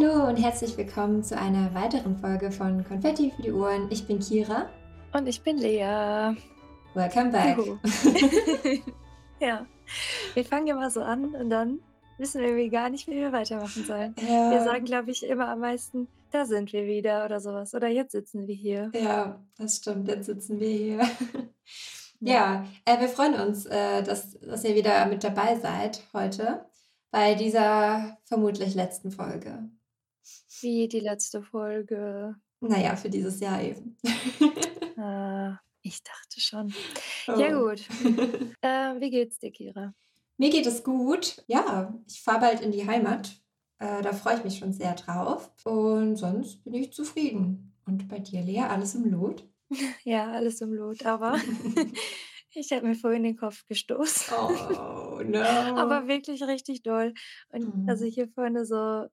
Hallo und herzlich willkommen zu einer weiteren Folge von Konfetti für die Ohren. Ich bin Kira. Und ich bin Lea. Welcome back. ja, wir fangen immer so an und dann wissen wir gar nicht, wie wir weitermachen sollen. Ja. Wir sagen, glaube ich, immer am meisten, da sind wir wieder oder sowas. Oder jetzt sitzen wir hier. Ja, das stimmt, jetzt sitzen wir hier. ja, äh, wir freuen uns, äh, dass, dass ihr wieder mit dabei seid heute bei dieser vermutlich letzten Folge. Wie die letzte Folge. Naja, für dieses Jahr eben. äh, ich dachte schon. Oh. Ja, gut. äh, wie geht's dir, Kira? Mir geht es gut. Ja, ich fahre bald in die Heimat. Äh, da freue ich mich schon sehr drauf. Und sonst bin ich zufrieden. Und bei dir, Lea, alles im Lot? Ja, alles im Lot, aber ich habe mir vorhin den Kopf gestoßen. Oh, no. aber wirklich richtig doll. Und mhm. also hier vorne so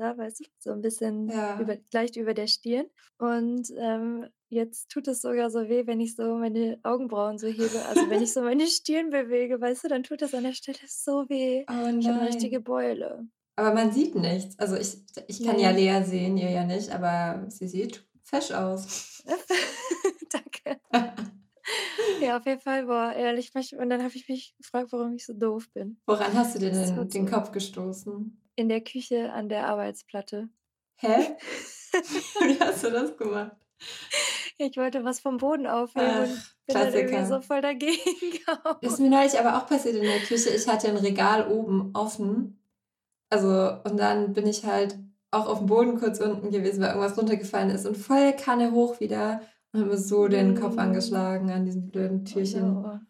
da, weißt du, so ein bisschen ja. über, leicht über der Stirn. Und ähm, jetzt tut es sogar so weh, wenn ich so meine Augenbrauen so hebe. Also wenn ich so meine Stirn bewege, weißt du, dann tut das an der Stelle so weh. Oh ich habe eine richtige Beule. Aber man sieht nichts. Also ich, ich kann ja Lea sehen, ihr ja nicht, aber sie sieht fesch aus. Danke. ja, auf jeden Fall, boah, ehrlich. Und dann habe ich mich gefragt, warum ich so doof bin. Woran hast du dir denn den so Kopf gestoßen? In der Küche an der Arbeitsplatte. Hä? Wie hast du das gemacht? Ich wollte was vom Boden aufheben Ach, und bin Klassiker. dann irgendwie so voll dagegen gehauen. Das ist mir neulich aber auch passiert in der Küche. Ich hatte ein Regal oben offen. Also, und dann bin ich halt auch auf dem Boden kurz unten gewesen, weil irgendwas runtergefallen ist und voll Kanne hoch wieder und habe mir so den Kopf mm. angeschlagen an diesem blöden Türchen. Oh, no.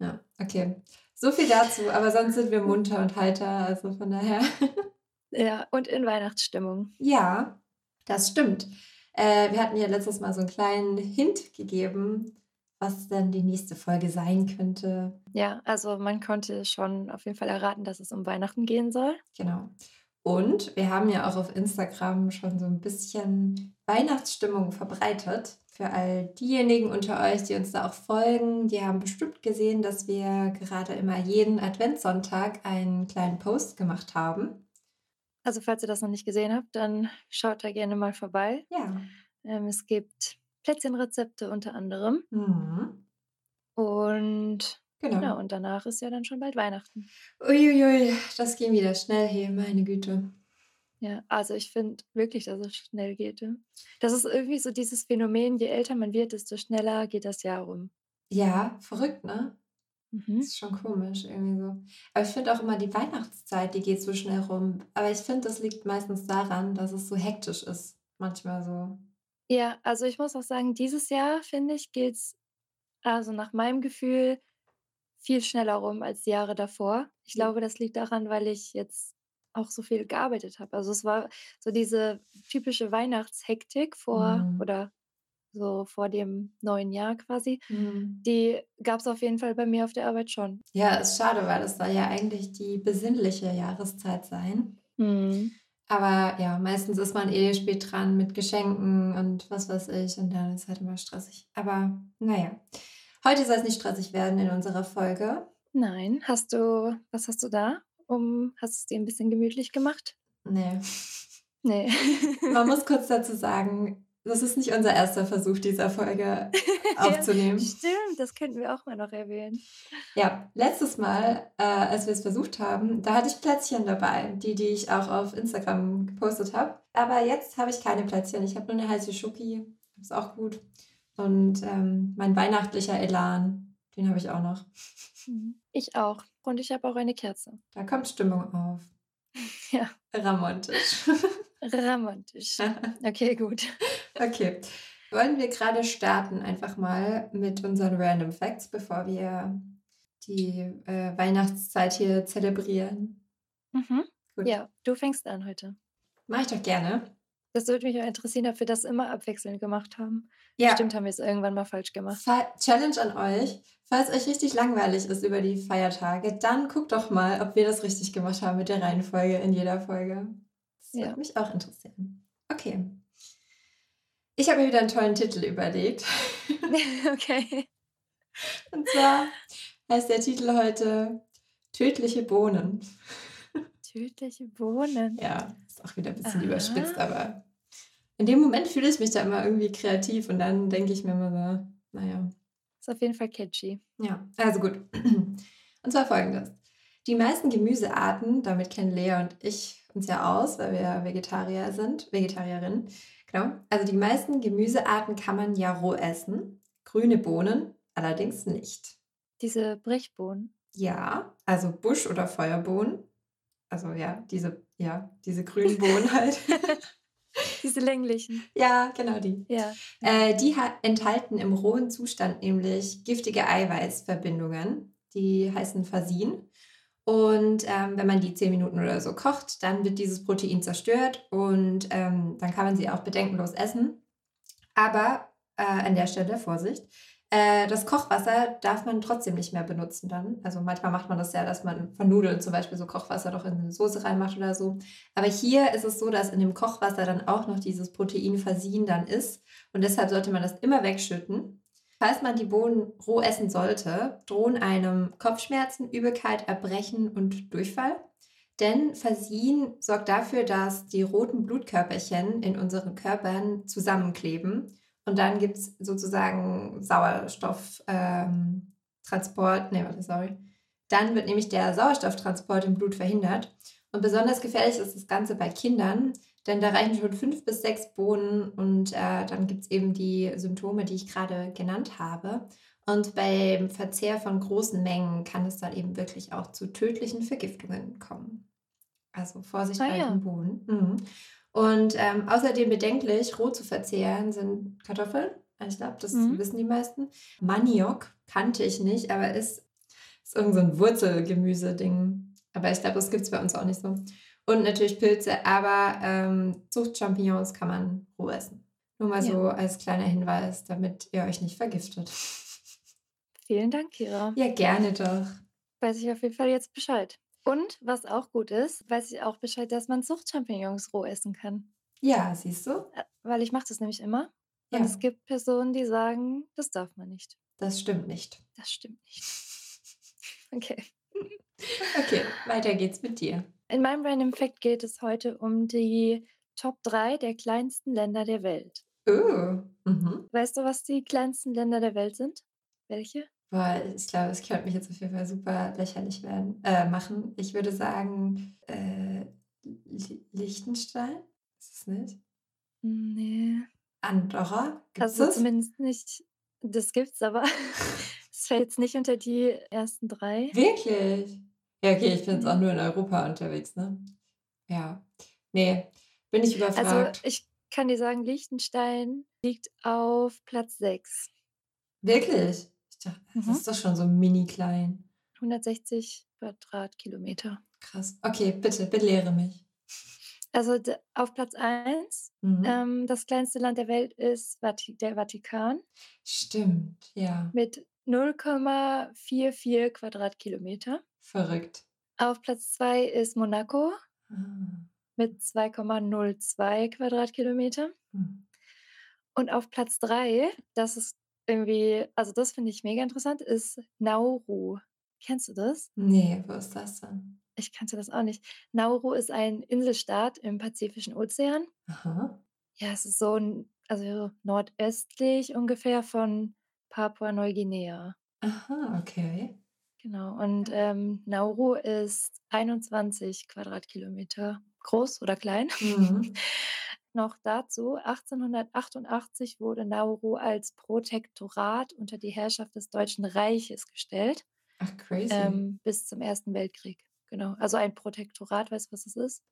Ja, okay. So viel dazu, aber sonst sind wir munter und heiter, also von daher. Ja, und in Weihnachtsstimmung. Ja, das stimmt. Äh, wir hatten ja letztes Mal so einen kleinen Hint gegeben, was dann die nächste Folge sein könnte. Ja, also man konnte schon auf jeden Fall erraten, dass es um Weihnachten gehen soll. Genau. Und wir haben ja auch auf Instagram schon so ein bisschen Weihnachtsstimmung verbreitet. Für all diejenigen unter euch, die uns da auch folgen, die haben bestimmt gesehen, dass wir gerade immer jeden Adventssonntag einen kleinen Post gemacht haben. Also falls ihr das noch nicht gesehen habt, dann schaut da gerne mal vorbei. Ja. Ähm, es gibt Plätzchenrezepte unter anderem. Mhm. Und genau. genau. und danach ist ja dann schon bald Weihnachten. Uiuiui, das ging wieder schnell hier, meine Güte. Ja, also ich finde wirklich, dass es schnell geht. Das ist irgendwie so dieses Phänomen, je älter man wird, desto schneller geht das Jahr rum. Ja, verrückt, ne? Mhm. Das ist schon komisch irgendwie so. Aber ich finde auch immer die Weihnachtszeit, die geht so schnell rum. Aber ich finde, das liegt meistens daran, dass es so hektisch ist. Manchmal so. Ja, also ich muss auch sagen, dieses Jahr, finde ich, geht es also nach meinem Gefühl viel schneller rum als die Jahre davor. Ich glaube, das liegt daran, weil ich jetzt auch so viel gearbeitet habe. Also es war so diese typische Weihnachtshektik vor mhm. oder so vor dem neuen Jahr quasi. Mhm. Die gab es auf jeden Fall bei mir auf der Arbeit schon. Ja, ist schade, weil es soll ja eigentlich die besinnliche Jahreszeit sein. Mhm. Aber ja, meistens ist man eh spät dran mit Geschenken und was weiß ich und dann ist es halt immer stressig. Aber naja, heute soll es nicht stressig werden in unserer Folge. Nein, hast du, was hast du da? Um, hast du es dir ein bisschen gemütlich gemacht? Nee. Nee. Man muss kurz dazu sagen, das ist nicht unser erster Versuch, dieser Folge aufzunehmen. ja, stimmt, das könnten wir auch mal noch erwähnen. Ja, letztes Mal, äh, als wir es versucht haben, da hatte ich Plätzchen dabei, die, die ich auch auf Instagram gepostet habe. Aber jetzt habe ich keine Plätzchen. Ich habe nur eine heiße Schoki. Ist auch gut. Und ähm, mein weihnachtlicher Elan, den habe ich auch noch. Mhm. Ich auch. Und ich habe auch eine Kerze. Da kommt Stimmung auf. Ja. Ramontisch. Ramontisch. Okay, gut. Okay. Wollen wir gerade starten einfach mal mit unseren Random Facts, bevor wir die äh, Weihnachtszeit hier zelebrieren? Mhm. Gut. Ja, du fängst an heute. Mach ich doch gerne. Das würde mich auch interessieren, ob wir das immer abwechselnd gemacht haben. Ja. Bestimmt haben wir es irgendwann mal falsch gemacht. Challenge an euch. Falls euch richtig langweilig ist über die Feiertage, dann guckt doch mal, ob wir das richtig gemacht haben mit der Reihenfolge in jeder Folge. Das ja. würde mich auch interessieren. Okay. Ich habe mir wieder einen tollen Titel überlegt. okay. Und zwar heißt der Titel heute Tödliche Bohnen. Tödliche Bohnen. Ja, ist auch wieder ein bisschen Aha. überspitzt, aber in dem Moment fühle ich mich da immer irgendwie kreativ und dann denke ich mir immer so, naja. Ist auf jeden Fall catchy. Ja, also gut. Und zwar folgendes. Die meisten Gemüsearten, damit kennen Lea und ich uns ja aus, weil wir Vegetarier sind, Vegetarierinnen. Genau. Also die meisten Gemüsearten kann man ja roh essen. Grüne Bohnen allerdings nicht. Diese Brechbohnen? Ja, also Busch- oder Feuerbohnen. Also ja, diese, ja, diese grünen Bohnen halt. Diese länglichen. Ja, genau die. Ja. Äh, die enthalten im rohen Zustand nämlich giftige Eiweißverbindungen. Die heißen Fasin. Und ähm, wenn man die zehn Minuten oder so kocht, dann wird dieses Protein zerstört und ähm, dann kann man sie auch bedenkenlos essen. Aber äh, an der Stelle, Vorsicht, äh, das Kochwasser darf man trotzdem nicht mehr benutzen dann. Also manchmal macht man das ja, dass man von Nudeln zum Beispiel so Kochwasser doch in eine Soße reinmacht oder so. Aber hier ist es so, dass in dem Kochwasser dann auch noch dieses Protein versiehen dann ist. Und deshalb sollte man das immer wegschütten. Falls man die Bohnen roh essen sollte, drohen einem Kopfschmerzen, Übelkeit, Erbrechen und Durchfall. Denn Versiehen sorgt dafür, dass die roten Blutkörperchen in unseren Körpern zusammenkleben und dann gibt es sozusagen Sauerstofftransport, ähm, nee, warte, sorry. Dann wird nämlich der Sauerstofftransport im Blut verhindert. Und besonders gefährlich ist das Ganze bei Kindern, denn da reichen schon fünf bis sechs Bohnen und äh, dann gibt es eben die Symptome, die ich gerade genannt habe. Und beim Verzehr von großen Mengen kann es dann eben wirklich auch zu tödlichen Vergiftungen kommen. Also Vorsicht ah, bei ja. den Bohnen. Mhm. Und ähm, außerdem bedenklich, roh zu verzehren sind Kartoffeln. Ich glaube, das mhm. wissen die meisten. Maniok kannte ich nicht, aber ist, ist irgend so ein Wurzelgemüse-Ding. Aber ich glaube, das gibt es bei uns auch nicht so. Und natürlich Pilze, aber ähm, Zuchtchampignons kann man roh essen. Nur mal ja. so als kleiner Hinweis, damit ihr euch nicht vergiftet. Vielen Dank, Kira. Ja, gerne doch. Weiß ich auf jeden Fall jetzt Bescheid. Und was auch gut ist, weiß ich auch Bescheid, dass man Zuchtchampignons roh essen kann. Ja, siehst du? Äh, weil ich mache das nämlich immer. Und ja. es gibt Personen, die sagen, das darf man nicht. Das stimmt nicht. Das stimmt nicht. Okay. Okay, weiter geht's mit dir. In meinem Random Fact geht es heute um die Top 3 der kleinsten Länder der Welt. Oh. Mhm. Weißt du, was die kleinsten Länder der Welt sind? Welche? Boah, ich glaube, es könnte mich jetzt auf jeden Fall super lächerlich werden, äh, machen. Ich würde sagen, äh, Liechtenstein? Ist es nicht? Nee. Andorra? Gibt's also das? zumindest nicht. Das gibt's, aber es fällt jetzt nicht unter die ersten drei. Wirklich? Ja, okay, ich bin jetzt auch nur in Europa unterwegs, ne? Ja. Nee, bin ich also, überfragt. Also ich kann dir sagen, Liechtenstein liegt auf Platz 6. Wirklich? Das mhm. ist doch schon so mini klein. 160 Quadratkilometer. Krass. Okay, bitte, belehre mich. Also auf Platz 1, mhm. ähm, das kleinste Land der Welt ist Vati der Vatikan. Stimmt, ja. Mit 0,44 Quadratkilometer. Verrückt. Auf Platz 2 ist Monaco ah. mit 2,02 Quadratkilometer. Mhm. Und auf Platz 3, das ist irgendwie, also das finde ich mega interessant, ist Nauru. Kennst du das? Nee, wo ist das denn? Ich kannte das auch nicht. Nauru ist ein Inselstaat im Pazifischen Ozean. Aha. Ja, es ist so ein, also nordöstlich ungefähr von Papua-Neuguinea. Aha, okay. Genau. Und ähm, Nauru ist 21 Quadratkilometer groß oder klein. Mhm. noch dazu, 1888 wurde Nauru als Protektorat unter die Herrschaft des Deutschen Reiches gestellt. Ach, crazy. Ähm, bis zum Ersten Weltkrieg. Genau. Also ein Protektorat, weißt du, was das ist?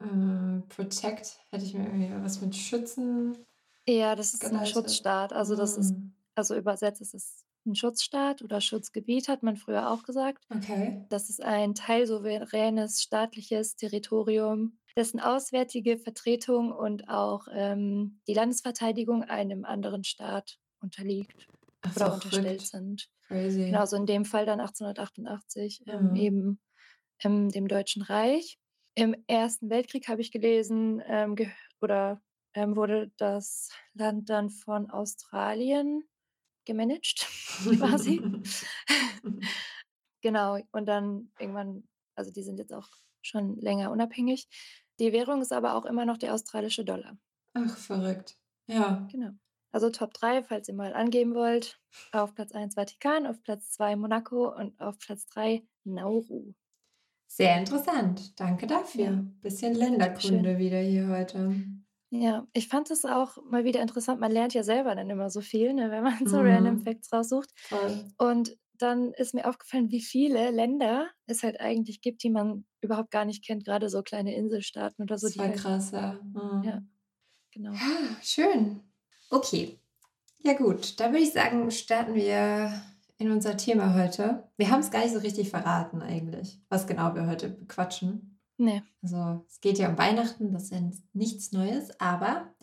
Äh, Protect, hätte ich mir irgendwie was mit Schützen. Ja, das ist geleitet. ein Schutzstaat. Also das ist, hm. also übersetzt ist es ein Schutzstaat oder Schutzgebiet, hat man früher auch gesagt. Okay. Das ist ein teilsouveränes staatliches Territorium dessen auswärtige Vertretung und auch ähm, die Landesverteidigung einem anderen Staat unterliegt Ach, oder unterstellt verrückt. sind. Crazy. Genau, so in dem Fall dann 1888 ähm, mhm. eben ähm, dem Deutschen Reich. Im Ersten Weltkrieg habe ich gelesen, ähm, oder ähm, wurde das Land dann von Australien gemanagt, quasi. genau, und dann irgendwann, also die sind jetzt auch schon länger unabhängig. Die Währung ist aber auch immer noch der australische Dollar. Ach, verrückt. Ja. Genau. Also Top 3, falls ihr mal angeben wollt. Auf Platz 1 Vatikan, auf Platz 2 Monaco und auf Platz 3 Nauru. Sehr interessant. Danke dafür. Ja. Bisschen Länderkunde wieder hier heute. Ja, ich fand es auch mal wieder interessant. Man lernt ja selber dann immer so viel, ne, wenn man so Mhm. Random Facts raussucht. Voll. Und dann ist mir aufgefallen, wie viele Länder es halt eigentlich gibt, die man überhaupt gar nicht kennt. Gerade so kleine Inselstaaten oder so, Das war halt, krass, ja. Mhm. ja, genau. Ah, Schön. Okay. Ja gut, dann würde ich sagen, starten wir in unser Thema heute. Wir haben es gar nicht so richtig verraten eigentlich, was genau wir heute bequatschen. Nee, Also es geht ja um Weihnachten, das ist ja nichts Neues, aber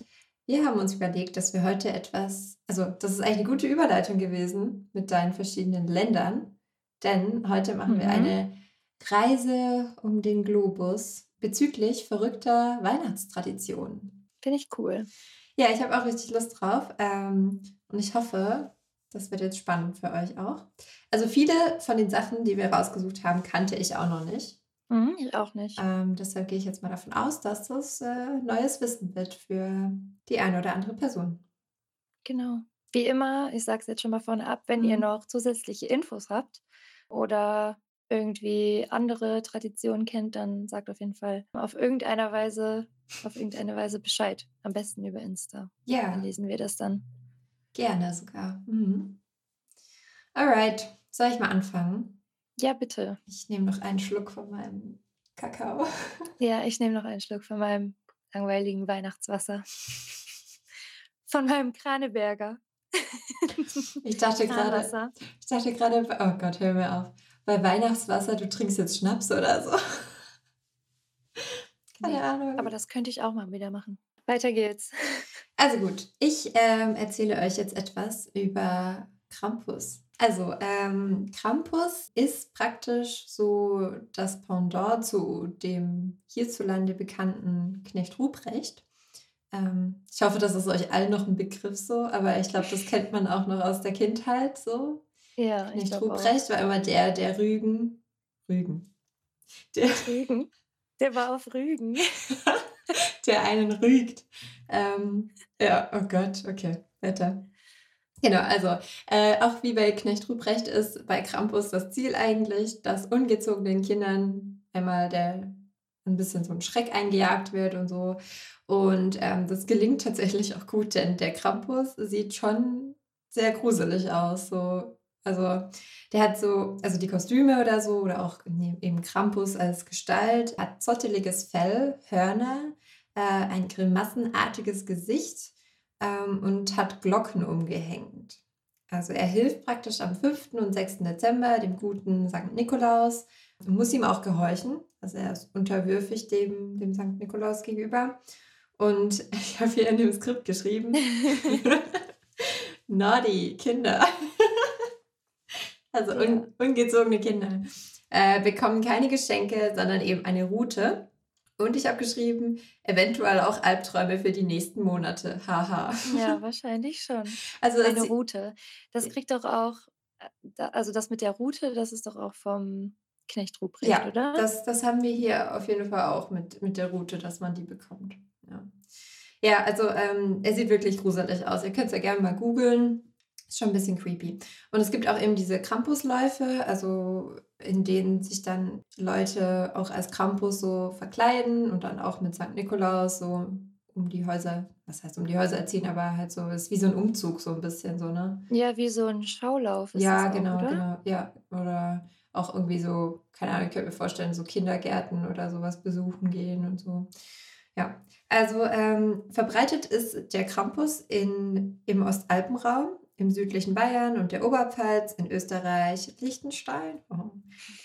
wir haben uns überlegt, dass wir heute etwas, also das ist eigentlich eine gute Überleitung gewesen mit deinen verschiedenen Ländern, denn heute machen wir Mhm. eine Reise um den Globus bezüglich verrückter Weihnachtstraditionen. finde ich cool. Ja, ich habe auch richtig Lust drauf ähm, und ich hoffe, das wird jetzt spannend für euch auch. Also viele von den Sachen, die wir rausgesucht haben, kannte ich auch noch nicht. Mhm, ich auch nicht. Ähm, deshalb gehe ich jetzt mal davon aus, dass das äh, neues Wissen wird für die eine oder andere Person. Genau. Wie immer, ich sage es jetzt schon mal vorne ab, wenn ihr Mhm. noch zusätzliche Infos habt oder irgendwie andere Traditionen kennt, dann sagt auf jeden Fall auf irgendeiner Weise, auf irgendeine Weise Bescheid. Am besten über Insta. Dann Ja, lesen wir das dann. gerne sogar. Mhm. Alright, soll ich mal anfangen? Ja, bitte. Ich nehme noch einen Schluck von meinem Kakao. Ja, ich nehme noch einen Schluck von meinem langweiligen Weihnachtswasser. Von meinem Kraneberger. Ich dachte gerade, ich dachte gerade, oh Gott, hör mir auf. Bei Weihnachtswasser, du trinkst jetzt Schnaps oder so. Keine Nee, Ahnung. aber das könnte ich auch mal wieder machen. Weiter geht's. Also gut, ich ähm, erzähle euch jetzt etwas über Krampus. Also ähm, Krampus ist praktisch so das Pendant zu dem hierzulande bekannten Knecht Ruprecht. Ähm, ich hoffe, das ist euch allen noch ein Begriff so, aber ich glaube, das kennt man auch noch aus der Kindheit so. Ja, ich Knecht glaube auch. Ruprecht war immer der, der Rügen, Rügen, der, Rügen. Der war auf Rügen. der einen rügt. Ähm, ja, oh Gott, okay, weiter. Genau, also äh, auch wie bei Knecht Ruprecht ist bei Krampus das Ziel eigentlich, dass ungezogenen Kindern einmal der ein bisschen so ein Schreck eingejagt wird und so. Und ähm, das gelingt tatsächlich auch gut, denn der Krampus sieht schon sehr gruselig aus. So. Also der hat so, also die Kostüme oder so, oder auch ne- eben Krampus als Gestalt, hat zotteliges Fell, Hörner, äh, ein grimassenartiges Gesicht ähm, und hat Glocken umgehängt. Also er hilft praktisch am 5. und 6. Dezember dem guten St. Nikolaus und muss ihm auch gehorchen. Also er ist unterwürfig dem, dem St. Nikolaus gegenüber. Und ich habe hier in dem Skript geschrieben, Naughty Kinder. Also un ungezogene Kinder äh, bekommen keine Geschenke, sondern eben eine Route. Und ich habe geschrieben, eventuell auch Albträume für die nächsten Monate. Haha. Ja, wahrscheinlich schon. Also Eine Route. Das kriegt doch auch, äh, also das mit der Route, das ist doch auch vom Knecht Ruprecht, ja, oder? das, das haben wir hier auf jeden Fall auch mit, mit der Route, dass man die bekommt. Ja, ja also ähm, er sieht wirklich gruselig aus. Ihr könnt es ja gerne mal googeln. Ist schon ein bisschen creepy. Und es gibt auch eben diese Krampusläufe, also in denen sich dann Leute auch als Krampus so verkleiden und dann auch mit St. Nikolaus so um die Häuser, was heißt um die Häuser erziehen, aber halt so, ist wie so ein Umzug so ein bisschen so, ne? Ja, wie so ein Schaulauf ist Ja, das auch, genau, oder? genau. Ja, oder auch irgendwie so, keine Ahnung, ich könnte mir vorstellen, so Kindergärten oder sowas besuchen gehen und so. Ja, also ähm, verbreitet ist der Krampus in, im Ostalpenraum, im südlichen Bayern und der Oberpfalz, in Österreich, Liechtenstein, oh,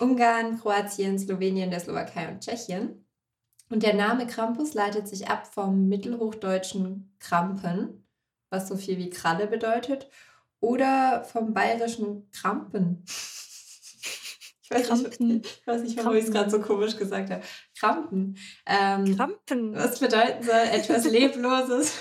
Ungarn, Kroatien, Slowenien, der Slowakei und Tschechien. Und der Name Krampus leitet sich ab vom mittelhochdeutschen Krampen, was so viel wie Kralle bedeutet, oder vom bayerischen Krampen. Ich weiß Krampen. nicht, ich weiß nicht warum ich es gerade so komisch gesagt habe. Krampen. Ähm, Krampen. was bedeuten soll etwas Lebloses,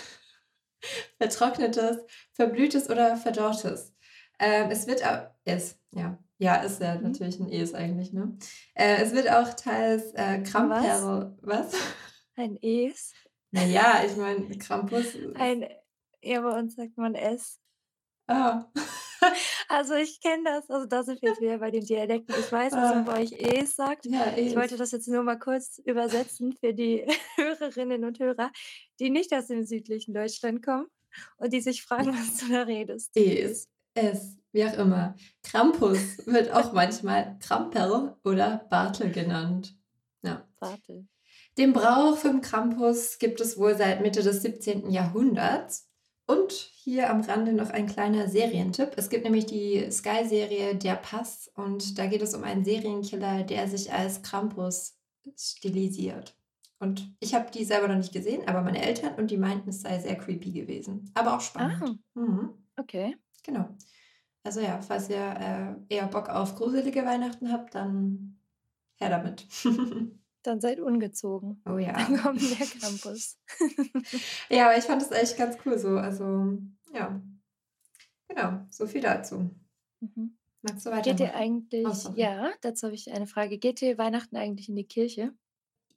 Vertrocknetes, Verblühtes oder Verdorrtes. Ähm, es wird auch, es, ja, Ja, ist ja Mhm. natürlich ein Es eigentlich, ne? Äh, es wird auch teils äh, Was? Kramperl. Was? Ein Es? Na ja, ich meine, Krampus. Ein ja, bei uns sagt man es. Ah. Also, ich kenne das. Also, da sind wir jetzt wieder bei den Dialekten. Ich weiß, dass man Ah. bei euch Es sagt. Ja, Ich wollte das jetzt nur mal kurz übersetzen für die Hörerinnen und Hörer, die nicht aus dem südlichen Deutschland kommen und die sich fragen, was du da redest. Es, es, wie auch immer. Krampus wird auch manchmal Kramperl oder Bartel genannt. Ja. Warte. Den Brauch vom Krampus gibt es wohl seit Mitte des 17. Jahrhunderts. Und hier am Rande noch ein kleiner Serientipp. Es gibt nämlich die Sky-Serie Der Pass und da geht es um einen Serienkiller, der sich als Krampus stilisiert. Und ich habe die selber noch nicht gesehen, aber meine Eltern und die meinten, es sei sehr creepy gewesen. Aber auch spannend. Ah, Mhm. okay. Genau. Also ja, falls ihr äh, eher Bock auf gruselige Weihnachten habt, dann her damit. Dann seid ungezogen. oh ja. Dann kommt der Krampus. Ja, aber ich fand das echt ganz cool so. Also, ja. Genau, so viel dazu. Mhm. Magst du Geht ihr? Oh, eigentlich sorry. ja, dazu habe ich eine Frage. Geht ihr Weihnachten eigentlich in die Kirche?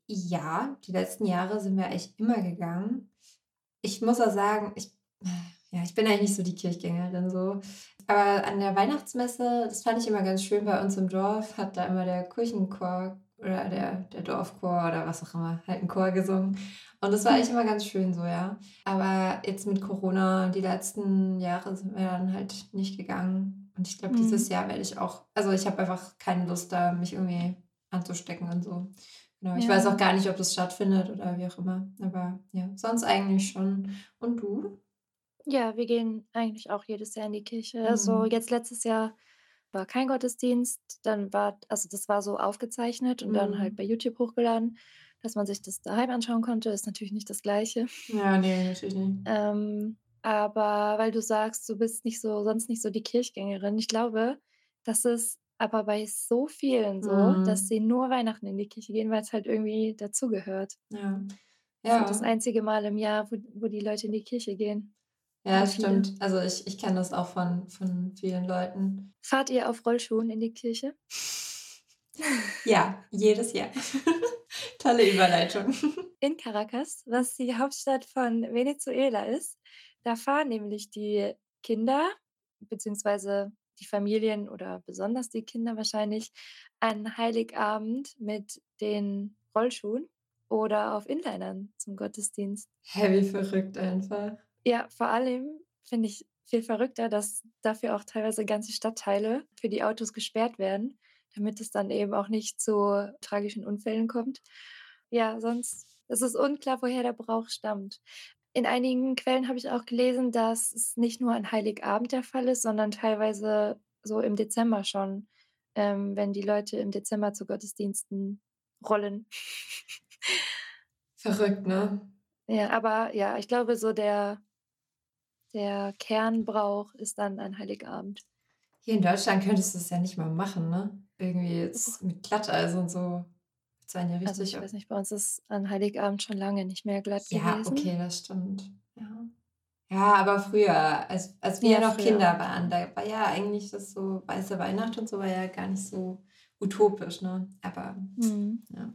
Ja, die letzten Jahre sind wir echt immer gegangen. Ich muss auch sagen, ich, ja, ich bin eigentlich nicht so die Kirchgängerin so. Aber an der Weihnachtsmesse, das fand ich immer ganz schön bei uns im Dorf, hat da immer der Kirchenchor oder der, der Dorfchor oder was auch immer, halt ein Chor gesungen. Und das war echt immer ganz schön so, ja. Aber jetzt mit Corona, die letzten Jahre sind wir dann halt nicht gegangen. Und ich glaube, dieses Mhm. Jahr werde ich auch, also ich habe einfach keine Lust da, mich irgendwie anzustecken und so. Genau, ich Ja. weiß auch gar nicht, ob das stattfindet oder wie auch immer. Aber ja, sonst eigentlich schon. Und du? Ja, wir gehen eigentlich auch jedes Jahr in die Kirche. Also Mhm. jetzt letztes Jahr war kein Gottesdienst, dann war, also das war so aufgezeichnet und dann halt Mhm. bei YouTube hochgeladen, dass man sich das daheim anschauen konnte. Ist natürlich nicht das Gleiche. Ja, nee, natürlich nicht. Ähm, aber weil du sagst, du bist nicht so, sonst nicht so die Kirchgängerin. Ich glaube, das ist aber bei so vielen so, dass Mhm. sie nur Weihnachten in die Kirche gehen, weil es halt irgendwie dazugehört. Ja. Das so das Ja. einzige Mal im Jahr, wo, wo die Leute in die Kirche gehen. Ja, stimmt. Also ich, ich kenne das auch von, von vielen Leuten. Fahrt ihr auf Rollschuhen in die Kirche? Ja, jedes Jahr. Tolle Überleitung. In Caracas, was die Hauptstadt von Venezuela ist, da fahren nämlich die Kinder, beziehungsweise die Familien oder besonders die Kinder wahrscheinlich, an Heiligabend mit den Rollschuhen oder auf Inlinern zum Gottesdienst. Hä, wie verrückt einfach. Ja, vor allem finde ich viel verrückter, dass dafür auch teilweise ganze Stadtteile für die Autos gesperrt werden, damit es dann eben auch nicht zu tragischen Unfällen kommt. Ja, sonst ist es unklar, woher der Brauch stammt. In einigen Quellen habe ich auch gelesen, dass es nicht nur an Heiligabend der Fall ist, sondern teilweise so im Dezember schon, ähm, wenn die Leute im Dezember zu Gottesdiensten rollen. Verrückt, ne? Ja, aber ja, ich glaube, so der, der Kernbrauch ist dann an Heiligabend. Hier in Deutschland könntest du es ja nicht mal machen, ne? Irgendwie jetzt mit Glatteis und so. Das waren ja Also richtig. ich weiß nicht, bei uns ist an Heiligabend schon lange nicht mehr glatt Ja, gewesen. okay, das stimmt. Ja, ja aber früher, als, als wir Ja, noch früher Kinder waren, da war ja eigentlich das so weiße Weihnacht und so war ja gar nicht so utopisch, ne? Aber Mhm. ja.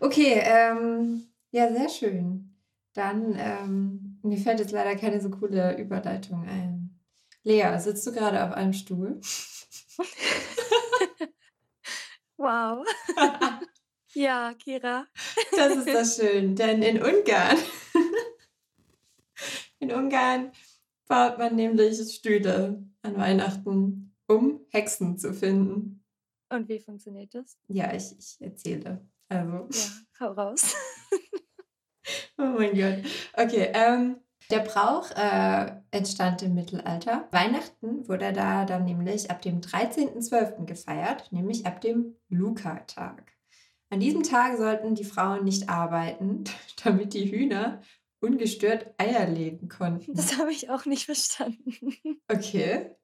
Okay, ähm, ja, sehr schön. Dann, ähm, mir fällt jetzt leider keine so coole Überleitung ein. Lea, sitzt du gerade auf einem Stuhl? Wow. Ja, Kira. Das ist das schön, denn in Ungarn, in Ungarn baut man nämlich Stühle an Weihnachten, um Hexen zu finden. Und wie funktioniert das? Ja, ich, ich erzähle. Also, Ja, hau raus. oh mein Gott. Okay, ähm, der Brauch äh, entstand im Mittelalter. Weihnachten wurde da dann nämlich ab dem 13.12. gefeiert, nämlich ab dem Luca-Tag. An diesem Tag sollten die Frauen nicht arbeiten, damit die Hühner ungestört Eier legen konnten. Das habe ich auch nicht verstanden. Okay.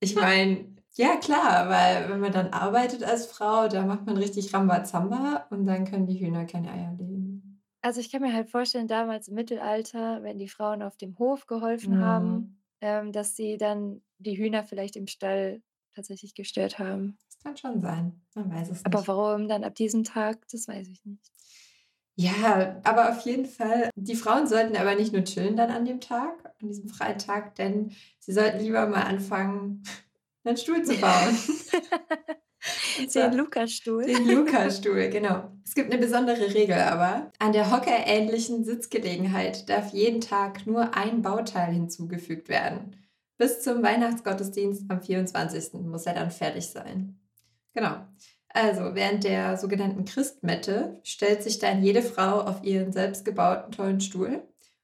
Ich meine, ja klar, weil wenn man dann arbeitet als Frau, da macht man richtig Rambazamba und dann können die Hühner keine Eier legen. Also ich kann mir halt vorstellen, damals im Mittelalter, wenn die Frauen auf dem Hof geholfen haben, Mhm. ähm, dass sie dann die Hühner vielleicht im Stall tatsächlich gestört haben. Kann schon sein. Man weiß es Aber nicht. warum dann ab diesem Tag, das weiß ich nicht. Ja, aber auf jeden Fall, die Frauen sollten aber nicht nur chillen dann an dem Tag, an diesem freien Tag, denn sie sollten lieber mal anfangen, einen Stuhl zu bauen. Den Lukas-Stuhl. Den Luca-Stuhl, genau. Es gibt eine besondere Regel aber. An der hockerähnlichen Sitzgelegenheit darf jeden Tag nur ein Bauteil hinzugefügt werden. Bis zum Weihnachtsgottesdienst am 24. muss er dann fertig sein. Genau. Also während der sogenannten Christmette stellt sich dann jede Frau auf ihren selbstgebauten tollen Stuhl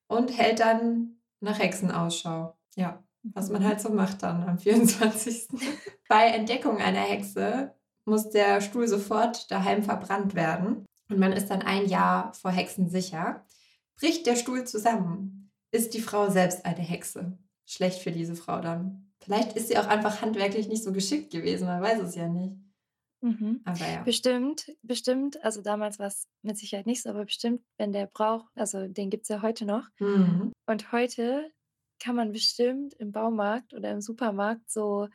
und hält dann nach Hexenausschau. Ja, was man halt so macht dann am 24. Bei Entdeckung einer Hexe muss der Stuhl sofort daheim verbrannt werden und man ist dann ein Jahr vor Hexen sicher. Bricht der Stuhl zusammen, ist die Frau selbst eine Hexe. Schlecht für diese Frau dann. Vielleicht ist sie auch einfach handwerklich nicht so geschickt gewesen, man weiß es ja nicht. Mhm. Aber ja. Bestimmt, bestimmt, also damals war es mit Sicherheit nicht so, aber bestimmt, wenn der Brauch, also den gibt es ja heute noch. Mhm. Und heute kann man bestimmt im Baumarkt oder im Supermarkt so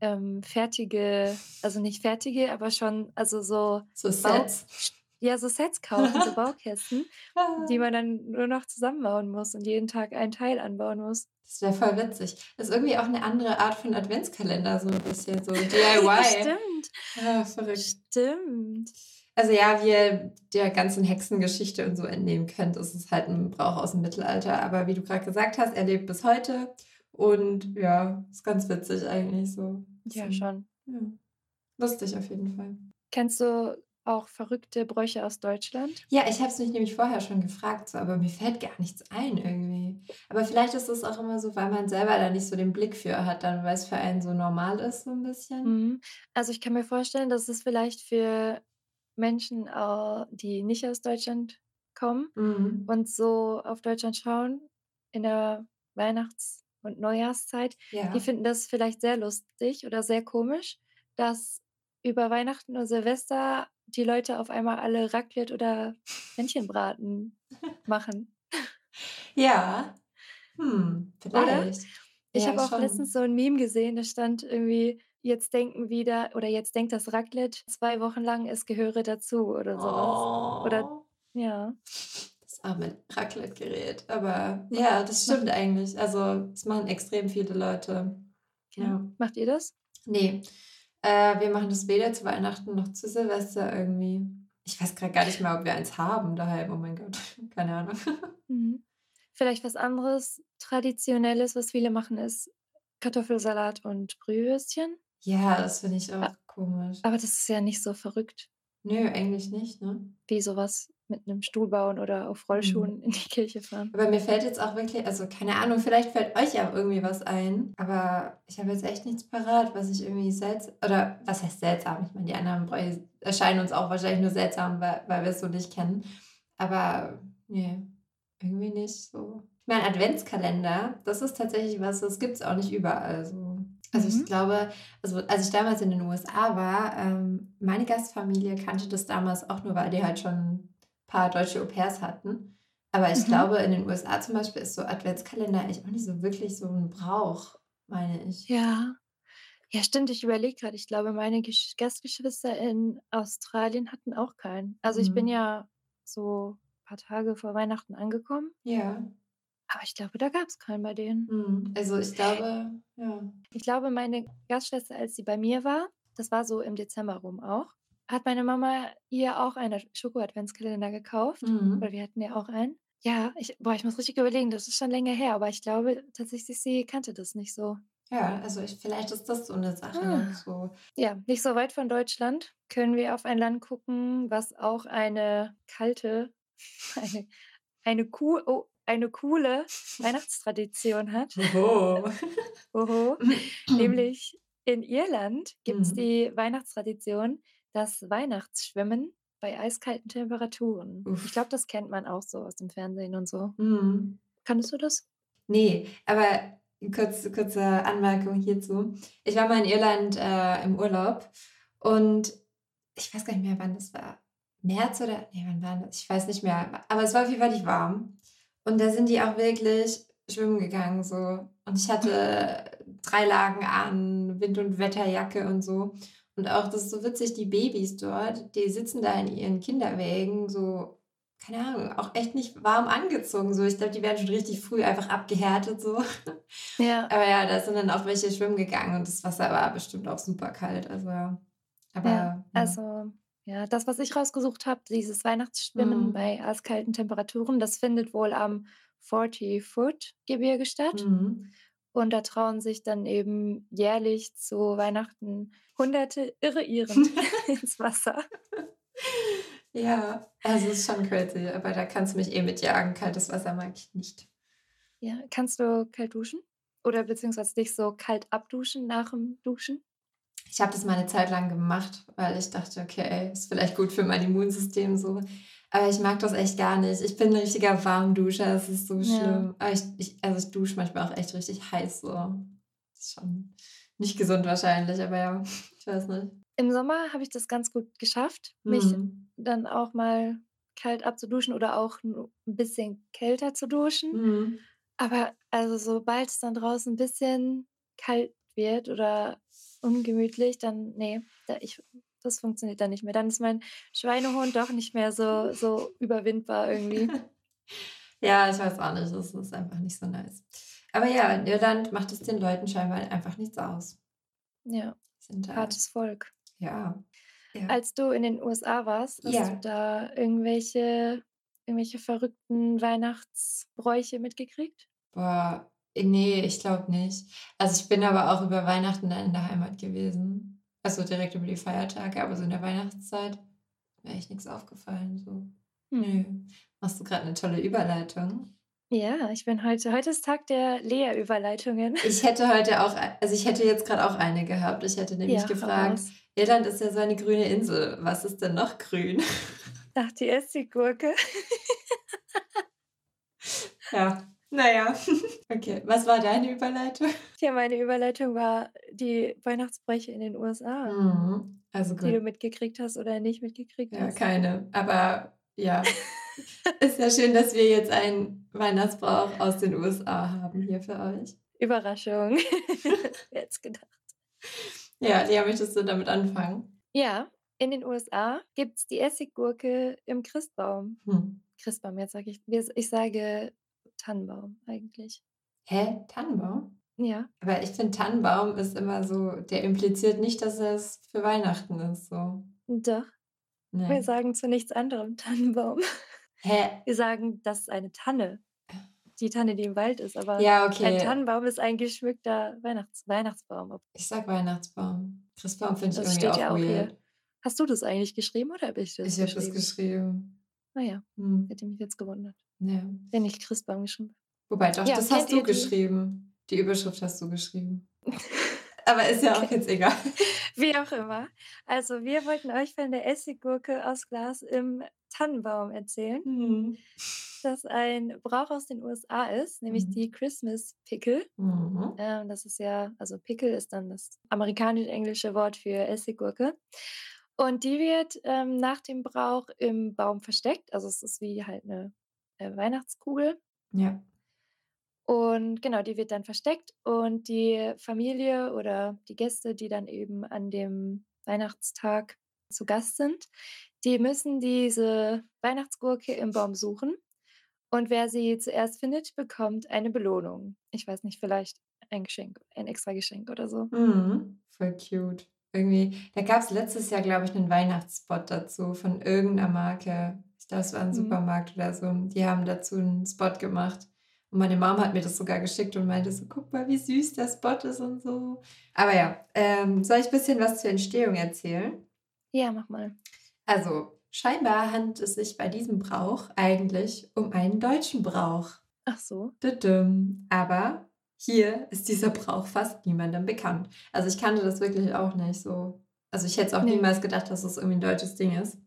ähm, fertige, also nicht fertige, aber schon, also so, So Sets. Ja, so Sets kaufen, so Baukästen, die man dann nur noch zusammenbauen muss und jeden Tag ein Teil anbauen muss. Das wäre voll witzig. Das ist irgendwie auch eine andere Art von Adventskalender, so ein bisschen so Ja, DIY. stimmt, Ja, verrückt. stimmt. Also ja, wie ihr der ganzen Hexengeschichte und so entnehmen könnt, ist es halt ein Brauch aus dem Mittelalter. Aber wie du gerade gesagt hast, er lebt bis heute. Und ja, ist ganz witzig eigentlich so. Ja, schon. Ja. Lustig auf jeden Fall. Kennst du auch verrückte Bräuche aus Deutschland? Ja, ich habe es mich nämlich vorher schon gefragt, so, aber mir fällt gar nichts ein irgendwie. Aber vielleicht ist es auch immer so, weil man selber da nicht so den Blick für hat, dann weil es für einen so normal ist, so ein bisschen. Mhm. Also ich kann mir vorstellen, dass es vielleicht für Menschen, äh, die nicht aus Deutschland kommen Mhm. und so auf Deutschland schauen in der Weihnachts- und Neujahrszeit, Ja. die finden das vielleicht sehr lustig oder sehr komisch, dass über Weihnachten und Silvester die Leute auf einmal alle Raclette oder Hähnchenbraten machen. Ja. Hm, vielleicht. Ich Ja, habe auch schon. letztens so ein Meme gesehen, da stand irgendwie, jetzt denken wieder, oder jetzt denkt das Raclette zwei Wochen lang, es gehöre dazu oder sowas. Oder Oh. ja. Das arme Raclette-Gerät. Aber ja, das stimmt eigentlich. Also, es machen extrem viele Leute. ja. Ja. Macht ihr das? Nee, äh, wir machen das weder zu Weihnachten noch zu Silvester irgendwie. Ich weiß gerade gar nicht mehr, ob wir eins haben daheim. Oh mein Gott, keine Ahnung. Mhm. Vielleicht was anderes, Traditionelles, was viele machen, ist Kartoffelsalat und Brühwürstchen. Ja, das finde ich auch komisch. Aber das ist ja nicht so verrückt, Nö, eigentlich nicht, ne? wie sowas mit einem Stuhl bauen oder auf. Rollschuhen in die Kirche fahren. Aber mir fällt jetzt auch wirklich, also keine Ahnung, vielleicht fällt euch ja irgendwie was ein, aber ich habe jetzt echt nichts parat, was ich irgendwie seltsam, oder was heißt seltsam? Ich meine, die anderen erscheinen uns auch wahrscheinlich nur seltsam, weil, weil wir es so nicht kennen. Aber nee, irgendwie nicht so. Ich meine, Adventskalender, das ist tatsächlich was, das gibt es auch nicht überall so. Also ich Mhm. glaube, also als ich damals in den USA war, ähm, meine Gastfamilie kannte das damals auch nur, weil die halt schon paar deutsche Au-pairs hatten. Aber ich Mhm. glaube, in den USA zum Beispiel ist so Adventskalender eigentlich auch nicht so wirklich so ein Brauch, meine ich. Ja. Ja, stimmt. Ich überlege gerade. Ich glaube, meine Gesch- Gastgeschwister in Australien hatten auch keinen. Also ich bin Mhm. ja so ein paar Tage vor Weihnachten angekommen, Ja. aber ich glaube, da gab es keinen bei denen. Mhm. Also ich glaube, ja. Ich glaube, meine Gastschwester, als sie bei mir war, das war so im Dezember rum auch, hat meine Mama ihr auch einen Schoko-Adventskalender gekauft, Mhm. weil wir hatten ja auch einen. Ja, ich, boah, ich muss richtig überlegen, das ist schon länger her, aber ich glaube tatsächlich, sie kannte das nicht so. Ja, also ich, vielleicht ist das so eine Sache. Ah. Ne? So. Ja, nicht so weit von Deutschland können wir auf ein Land gucken, was auch eine kalte, eine, eine, cool, oh, eine coole Weihnachtstradition hat. Oho. Oho. Nämlich in Irland gibt es Mhm. die Weihnachtstradition, das Weihnachtsschwimmen bei eiskalten Temperaturen. Ich Uff. glaube, das kennt man auch so aus dem Fernsehen und so. Mhm. Kanntest du das? Nee, aber kurz, kurze Anmerkung hierzu. Ich war mal in Irland äh, im Urlaub und ich weiß gar nicht mehr, wann das war. März oder? Nee, wann war das? Ich weiß nicht mehr. Aber es war auf jeden Fall nicht warm. Und da sind die auch wirklich schwimmen gegangen so. Und ich hatte drei Lagen an, Wind- und Wetterjacke und so. Und auch, das ist so witzig, die Babys dort, die sitzen da in ihren Kinderwägen, so, keine Ahnung, auch echt nicht warm angezogen. So, ich glaube, die werden schon richtig früh einfach abgehärtet, so. Ja. Aber ja, da sind dann auch welche schwimmen gegangen und das Wasser war bestimmt auch super kalt. Also ja. Aber Ja, ja. also, ja, das, was ich rausgesucht habe, dieses Weihnachtsschwimmen Mhm. bei eiskalten Temperaturen, das findet wohl am 40-Foot-Gebirge statt. Mhm. Und da trauen sich dann eben jährlich zu Weihnachten hunderte irre Iren ins Wasser. Ja, also es ist schon crazy, aber da kannst du mich eh mitjagen. Kaltes Wasser mag ich nicht. Ja, kannst du kalt duschen? Oder beziehungsweise dich so kalt abduschen nach dem Duschen? Ich habe das mal eine Zeit lang gemacht, weil ich dachte, okay, ist vielleicht gut für mein Immunsystem so. Aber ich mag das echt gar nicht. Ich bin ein richtiger Warmduscher, das ist so Ja. schlimm. Aber ich, ich, also ich dusche manchmal auch echt richtig heiß so. Das ist schon nicht gesund wahrscheinlich, aber ja, ich weiß nicht. Im Sommer habe ich das ganz gut geschafft, mich Mhm. dann auch mal kalt abzuduschen oder auch ein bisschen kälter zu duschen. Mhm. Aber also sobald es dann draußen ein bisschen kalt wird oder ungemütlich, dann nee, da ich das funktioniert dann nicht mehr. Dann ist mein Schweinehund doch nicht mehr so so überwindbar irgendwie. Ja, ich weiß auch nicht, das ist einfach nicht so nice. Aber ja, in Irland macht es den Leuten scheinbar einfach nichts aus. Ja, Sind da, hartes Volk. ja. ja. Als du in den USA warst, hast Ja. du da irgendwelche irgendwelche verrückten Weihnachtsbräuche mitgekriegt? Boah, nee, ich glaube nicht. Also ich bin aber auch über Weihnachten dann in der Heimat gewesen. Also direkt über die Feiertage, aber so in der Weihnachtszeit wäre echt nichts aufgefallen. So. Hm. Nö. Machst du gerade eine tolle Überleitung? Ja, ich bin heute heute ist Tag der Lehrüberleitungen. Ich hätte heute auch, also ich hätte jetzt gerade auch eine gehabt. Ich hätte nämlich Ja, gefragt, raus. Irland ist ja so eine grüne Insel. Was ist denn noch grün? Ach, die Essiggurke. Ja, naja. Okay, was war deine Überleitung? Ja, meine Überleitung war die Weihnachtsbräuche in den USA, Mhm. Also die du gut. mitgekriegt hast oder nicht mitgekriegt Ja, hast. keine. Aber ja, ist ja schön, dass wir jetzt einen Weihnachtsbrauch aus den USA haben hier für euch. Überraschung. Wer hätte gedacht? Ja, Lea, möchtest du damit anfangen? Ja, in den USA gibt es die Essiggurke im Christbaum. Hm. Christbaum, jetzt sage ich, ich sage Tannenbaum eigentlich. Hä? Tannenbaum? Ja, Aber ich finde, Tannenbaum ist immer so, der impliziert nicht, dass es für Weihnachten ist. So. doch. Wir Nee. sagen zu nichts anderem Tannenbaum. Hä? Wir sagen, das ist eine Tanne. Die Tanne, die im Wald ist. Aber Ja, ein okay. Tannenbaum ist ein geschmückter Weihnachts Weihnachtsbaum. Ich sag Weihnachtsbaum. Christbaum finde ich Das irgendwie steht auch ja auch hier. Hast du das eigentlich geschrieben oder habe ich das Ich habe das geschrieben? Naja, Hm. hätte mich jetzt gewundert. Ja. Wenn ich Christbaum geschrieben Wobei, doch, Ja, das hast du die? geschrieben. Die Überschrift hast du geschrieben. Aber ist ja auch Okay. jetzt egal. Wie auch immer. Also, wir wollten euch von der Essiggurke aus Glas im Tannenbaum erzählen, Mhm. das ein Brauch aus den USA ist, nämlich Mhm. die Christmas Pickle. Mhm. Ähm, das ist ja, also Pickle ist dann das amerikanisch-englische Wort für Essiggurke. Und die wird ähm, nach dem Brauch im Baum versteckt. Also es ist wie halt eine äh, Weihnachtskugel. Ja. Und genau, die wird dann versteckt und die Familie oder die Gäste, die dann eben an dem Weihnachtstag zu Gast sind, die müssen diese Weihnachtsgurke im Baum suchen. Und wer sie zuerst findet, bekommt eine Belohnung. Ich weiß nicht, vielleicht ein Geschenk, ein extra Geschenk oder so. Mhm. Voll cute. Irgendwie, da gab es letztes Jahr, glaube ich, einen Weihnachtsspot dazu von irgendeiner Marke. Es war ein Mhm. Supermarkt oder so. Die haben dazu einen Spot gemacht. Und meine Mama hat mir das sogar geschickt und meinte so, guck mal, wie süß der Spot ist und so. Aber ja, ähm, soll ich ein bisschen was zur Entstehung erzählen? Ja, mach mal. Also, scheinbar handelt es sich bei diesem Brauch eigentlich um einen deutschen Brauch. Ach so. Aber hier ist dieser Brauch fast niemandem bekannt. Also ich kannte das wirklich auch nicht so. Also ich hätte es auch Nee. niemals gedacht, dass es irgendwie ein deutsches Ding ist.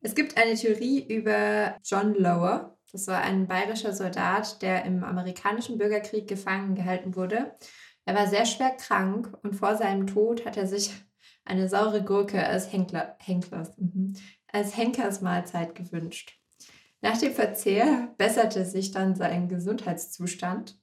Es gibt eine Theorie über John Lower. Das war ein bayerischer Soldat, der im amerikanischen Bürgerkrieg gefangen gehalten wurde. Er war sehr schwer krank und vor seinem Tod hat er sich eine saure Gurke als Henkler, Henklers, mhm, als Henkersmahlzeit gewünscht. Nach dem Verzehr besserte sich dann sein Gesundheitszustand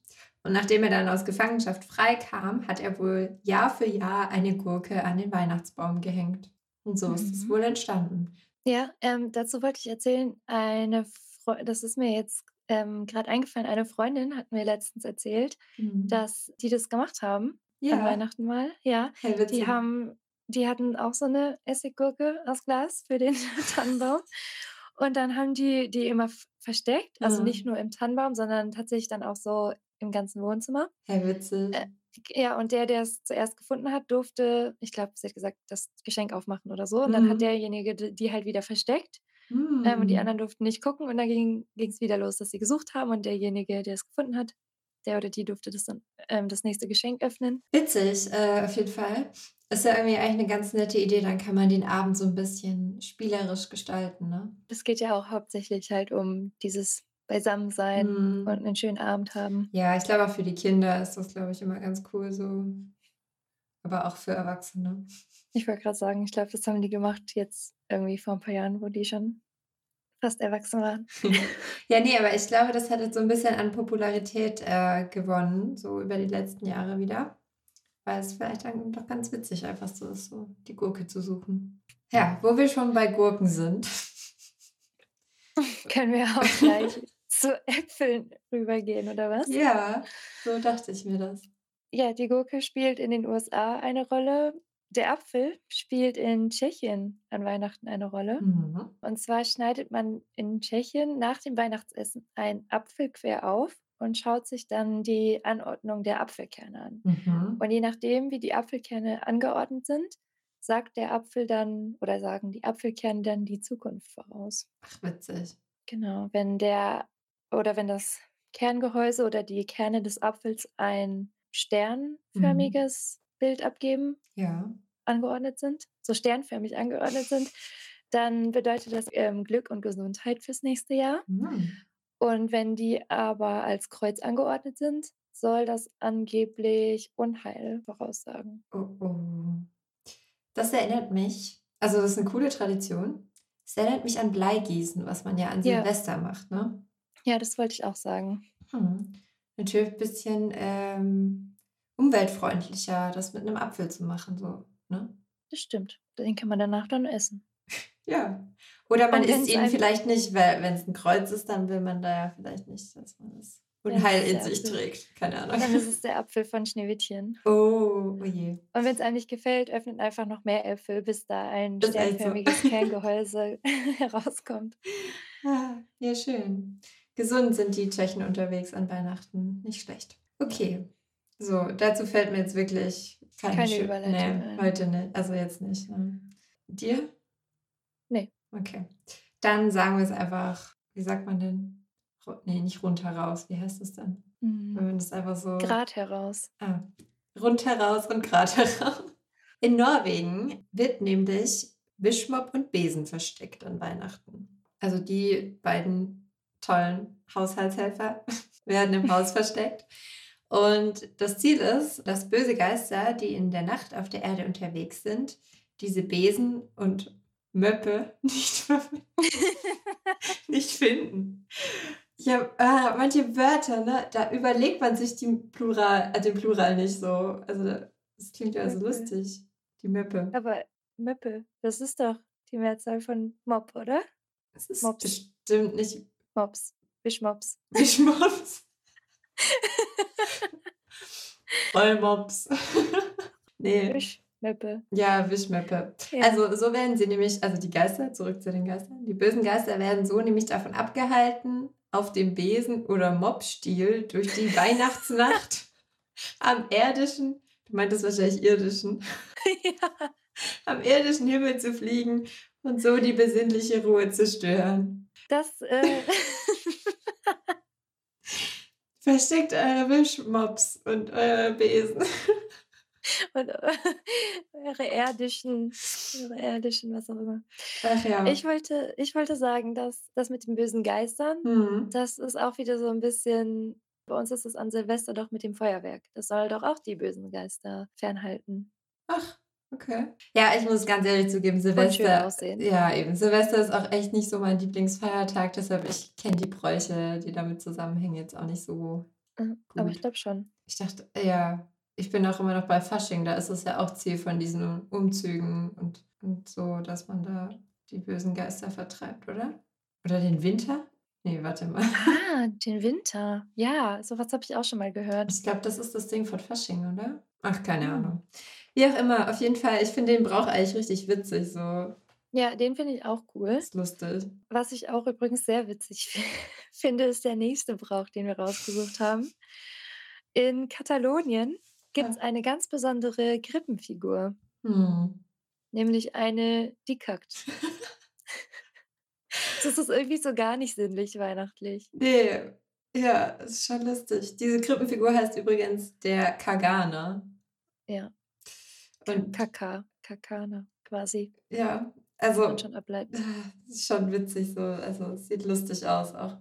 Und nachdem er dann aus Gefangenschaft freikam, hat er wohl Jahr für Jahr eine Gurke an den Weihnachtsbaum gehängt. Und so ist es Mhm. wohl entstanden. Ja, ähm, dazu wollte ich erzählen, eine Freu das ist mir jetzt, ähm, grad eingefallen. Eine Freundin hat mir letztens erzählt, Mhm. dass die das gemacht haben an Ja. Weihnachten mal, ja. Hey, Die haben die hatten auch so 'ne Essiggurke aus Glas für den Tannenbaum und dann haben die die immer versteckt, also nicht Mhm. nur im Tannenbaum, sondern tatsächlich dann auch so im ganzen Wohnzimmer. Hey, witzig. Äh, ja, und der, der's zuerst gefunden hat, durfte, ich glaube, sie hat gesagt, das Geschenk aufmachen oder so. Und dann hat Mhm. derjenige die halt wieder versteckt, ähm, und die Mhm. anderen durften nicht gucken und dann ging ging's wieder los, dass sie gesucht haben und derjenige, der es gefunden hat, der oder die durfte das dann ähm, das nächste Geschenk öffnen. Witzig, äh, auf jeden Fall. Ist ja irgendwie eigentlich 'ne ganz nette Idee, dann kann man den Abend so 'n bisschen spielerisch gestalten, ne? Es geht ja auch hauptsächlich halt um dieses Beisammensein und Mhm. 'nen schönen Abend haben. Ja, ich glaube auch für die Kinder ist das, glaube ich, immer ganz cool so. Aber auch für Erwachsene. Ich wollte grad sagen, ich glaube, das haben die gemacht jetzt irgendwie vor 'n paar Jahren, wo die schon fast erwachsen waren. Ja, ne, aber ich glaube, das hat jetzt so 'n bisschen an Popularität, äh, gewonnen, so über die letzten Jahre wieder, weil es vielleicht dann doch ganz witzig einfach so ist, so die Gurke zu suchen. Ja, wo wir schon bei Gurken sind. Können wir auch gleich zu Äpfeln rübergehen, oder was? Ja, so dachte ich mir das. Ja, die Gurke spielt in den USA eine Rolle. Der Apfel spielt in Tschechien an Weihnachten eine Rolle. Mhm. Und zwar schneidet man in Tschechien nach dem Weihnachtsessen einen Apfel quer auf und schaut sich dann die Anordnung der Apfelkerne an. Mhm. Und je nachdem, wie die Apfelkerne angeordnet sind, sagt der Apfel dann oder sagen die Apfelkerne dann die Zukunft voraus. Ach, witzig. Genau, wenn der oder wenn das Kerngehäuse oder die Kerne des Apfels ein Mhm. sternförmiges Bild abgeben Ja. angeordnet sind so sternförmig angeordnet sind, dann bedeutet das, ähm, Glück und Gesundheit fürs nächste Jahr. Mhm. Und wenn die aber als Kreuz angeordnet sind, soll das angeblich Unheil voraussagen. Oh, oh. Das erinnert mich also, das ist 'ne coole Tradition. Es erinnert mich an Bleigießen, was man ja an Ja. Silvester macht, ne? Ja, das wollte ich auch sagen. Mhm. Natürlich bisschen, ähm, umweltfreundlicher, das mit 'nem Apfel zu machen so, ne? Das stimmt. Den kann man danach dann essen. Ja. Oder man Und isst ihn ein vielleicht nicht, weil wenn's 'n Kreuz ist, dann will man da ja vielleicht nicht, dass man das Dann Unheil es in sich Apfel. trägt. Keine Ahnung. Dann ist es der Apfel von Schneewittchen. Oh, oh je. Und wenn's einem nicht gefällt, öffnet einfach noch mehr Äpfel, bis da ein Ist echt so. sternförmiges Kerngehäuse herauskommt. Ah, ja schön. Gesund sind die Tschechen unterwegs an Weihnachten, nicht schlecht. Okay, so, dazu fällt mir jetzt wirklich keine Keine schö Überleitung ne, ein. heute nicht, also jetzt nicht, ne? Dir? Ne. Okay. Dann sagen wir's einfach wie sagt man denn? Ru ne, nicht rundheraus. Wie heißt das denn? Wenn Hm. man das einfach so Grad heraus. Ah, rundheraus und grad heraus. In Norwegen wird nämlich Wischmopp und Besen versteckt an Weihnachten. Also, die beiden tollen Haushaltshelfer werden im Haus versteckt. Und das Ziel ist, dass böse Geister, die in der Nacht auf der Erde unterwegs sind, diese Besen und Möppe nicht nicht finden. Ich habe ah, manche Wörter, ne, da überlegt man sich die Plural äh, den Plural nicht so. Also, das klingt ja so lustig, die Möppe. Aber Möppe, das ist doch die Mehrzahl von Mopp, oder? Das ist Mops. bestimmt nicht Mops. Wischmops. Wischmops. Rollmops. Ne. Wischmöppe. Ja, Wischmöppe. Ja. Also, so werden sie nämlich also, die Geister zurück zu den Geistern. Die bösen Geister werden so nämlich davon abgehalten, auf dem Besen oder Moppstiel durch die Weihnachtsnacht am irdischen du meintest wahrscheinlich irdischen Ja. am irdischen Himmel zu fliegen und so die besinnliche Ruhe zu stören. Das, äh Versteckt eure Wischmops und eure Besen. Und eure irdischen eure irdischen was auch immer. Ach ja. Ich wollte ich wollte sagen, dass das mit den bösen Geistern, Mhm. das ist auch wieder so 'n bisschen bei uns ist es an Silvester doch mit dem Feuerwerk. Das soll doch auch die bösen Geister fernhalten. Ach, okay. Ja, ich muss ganz ehrlich zugeben, Silvester aussehen. ja eben, Silvester ist auch echt nicht so mein Lieblingsfeiertag, deshalb ich kenne die Bräuche, die damit zusammenhängen, jetzt auch nicht so Äh, aber ich glaube schon. Ich dachte, ja, ich bin auch immer noch bei Fasching, da ist es ja auch Ziel von diesen Umzügen und, und so, dass man da die bösen Geister vertreibt, oder? Oder den Winter? Nee, warte mal. Ah, den Winter. Ja, sowas habe ich auch schon mal gehört. Ich glaube, das ist das Ding von Fasching, oder? Ach, keine Hm. Ahnung. Wie auch immer, auf jeden Fall, ich finde den Brauch eigentlich richtig witzig, so. Ja, den finde ich auch cool. Ist lustig. Was ich auch übrigens sehr witzig fi- finde, ist der nächste Brauch, den wir rausgesucht haben. In Katalonien gibt es Ja. eine ganz besondere Krippenfigur, Hm. nämlich eine, die kackt. Das ist irgendwie so gar nicht sinnlich weihnachtlich. Nee, ja, ist schon lustig. Diese Krippenfigur heißt übrigens der Kagane. Ja, Und Kaka, Kakana quasi, ja, also schon ableiten. äh, ist schon witzig so. Also sieht lustig aus auch.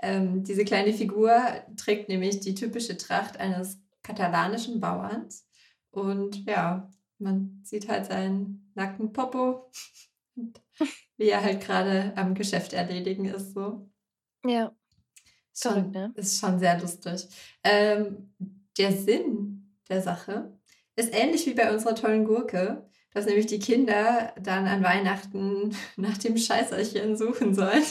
Ähm, diese kleine Figur trägt nämlich die typische Tracht eines katalanischen Bauerns. Und ja, man sieht halt seinen nackten Popo und wie er halt gerade am Geschäft erledigen ist. So. Ja, Ist verrückt, schon, ne? ist schon sehr lustig. Ähm, der Sinn der Sache ist ähnlich wie bei unserer tollen Gurke, dass nämlich die Kinder dann an Weihnachten nach dem Scheißerchen suchen sollen,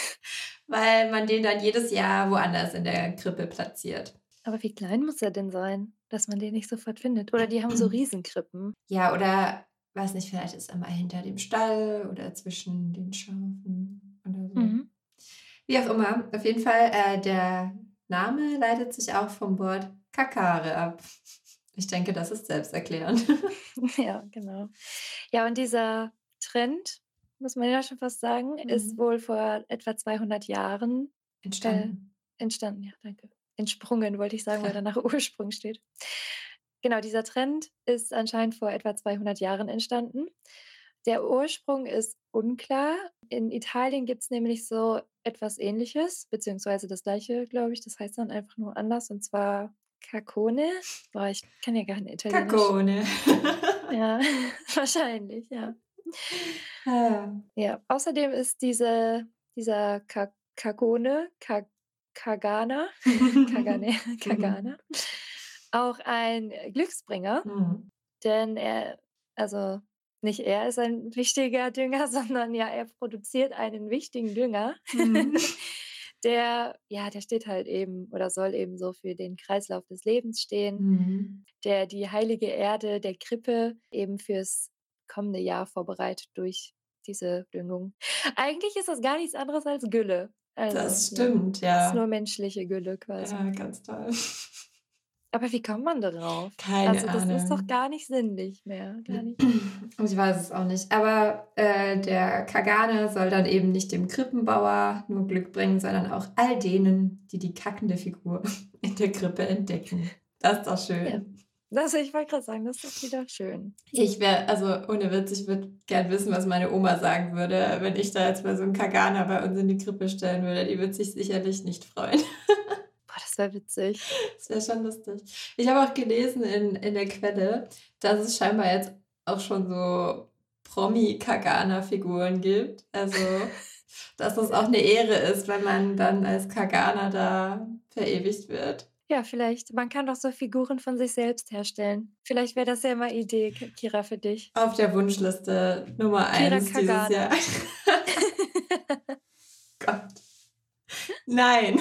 weil man den dann jedes Jahr woanders in der Krippe platziert. Aber wie klein muss er denn sein, dass man den nicht sofort findet? Oder die haben so Riesenkrippen. Ja, oder weiß nicht, vielleicht ist er mal hinter dem Stall oder zwischen den Schafen oder so. Mhm. Wie auch immer, auf jeden Fall, äh, der Name leitet sich auch vom Wort Kakare ab. Ich denke, das ist selbsterklärend. Ja, genau. Ja, und dieser Trend, muss man ja schon fast sagen, ist Mhm. wohl vor etwa 200 Jahren äh, Entstanden. entstanden. Ja, danke. Entsprungen, wollte ich sagen, weil da nach Ursprung steht. Genau, dieser Trend ist anscheinend vor etwa 200 Jahren entstanden. Der Ursprung ist unklar. In Italien gibt es nämlich so etwas Ähnliches, beziehungsweise das gleiche, glaube ich. Das heißt dann einfach nur anders, und zwar Cacone. Boah, ich kann ja gar nicht Italienisch. Kakone. Ja, wahrscheinlich, ja. Ah, Ja, außerdem ist diese, dieser Ka Kagone, Ka Kagana, Kagane, Kagana, auch ein Glücksbringer, Hm. denn er, also nicht er ist ein wichtiger Dünger, sondern ja, er produziert einen wichtigen Dünger, Mhm. Der, ja, der steht halt eben oder soll eben so für den Kreislauf des Lebens stehen, Mhm. der die heilige Erde der Krippe eben fürs kommende Jahr vorbereitet durch diese Düngung. Eigentlich ist das gar nichts anderes als Gülle. Also, Das ja, stimmt, ist ja. nur menschliche Gülle quasi. Ja, ganz toll. Aber wie kommt man darauf? Keine Also das ist doch Ahnung. gar nicht sinnlich mehr. Gar nicht. Ich weiß es auch nicht. Aber äh, der Kagane soll dann eben nicht dem Krippenbauer nur Glück bringen, sondern auch all denen, die die kackende Figur in der Krippe entdecken. Das ist doch schön. Ja. Das, ich wollte gerade sagen, das ist doch wieder schön. Ich wäre, also ohne Witz, ich würde gern wissen, was meine Oma sagen würde, wenn ich da jetzt mal so einen Kagana bei uns in die Krippe stellen würde. Die würde sich sicherlich nicht freuen. Das wäre witzig. Das wäre schon lustig. Ich habe auch gelesen in, in der Quelle, dass es scheinbar jetzt auch schon so Promi-Kagana-Figuren gibt. Also, dass es auch eine Ehre ist, wenn man dann als Kagana da verewigt wird. Ja, vielleicht. Man kann doch so Figuren von sich selbst herstellen. Vielleicht wäre das ja mal Idee, Ki- Kira, für dich. Auf der Wunschliste Nummer Kira eins dieses Kagana. Jahr. Gott. Nein.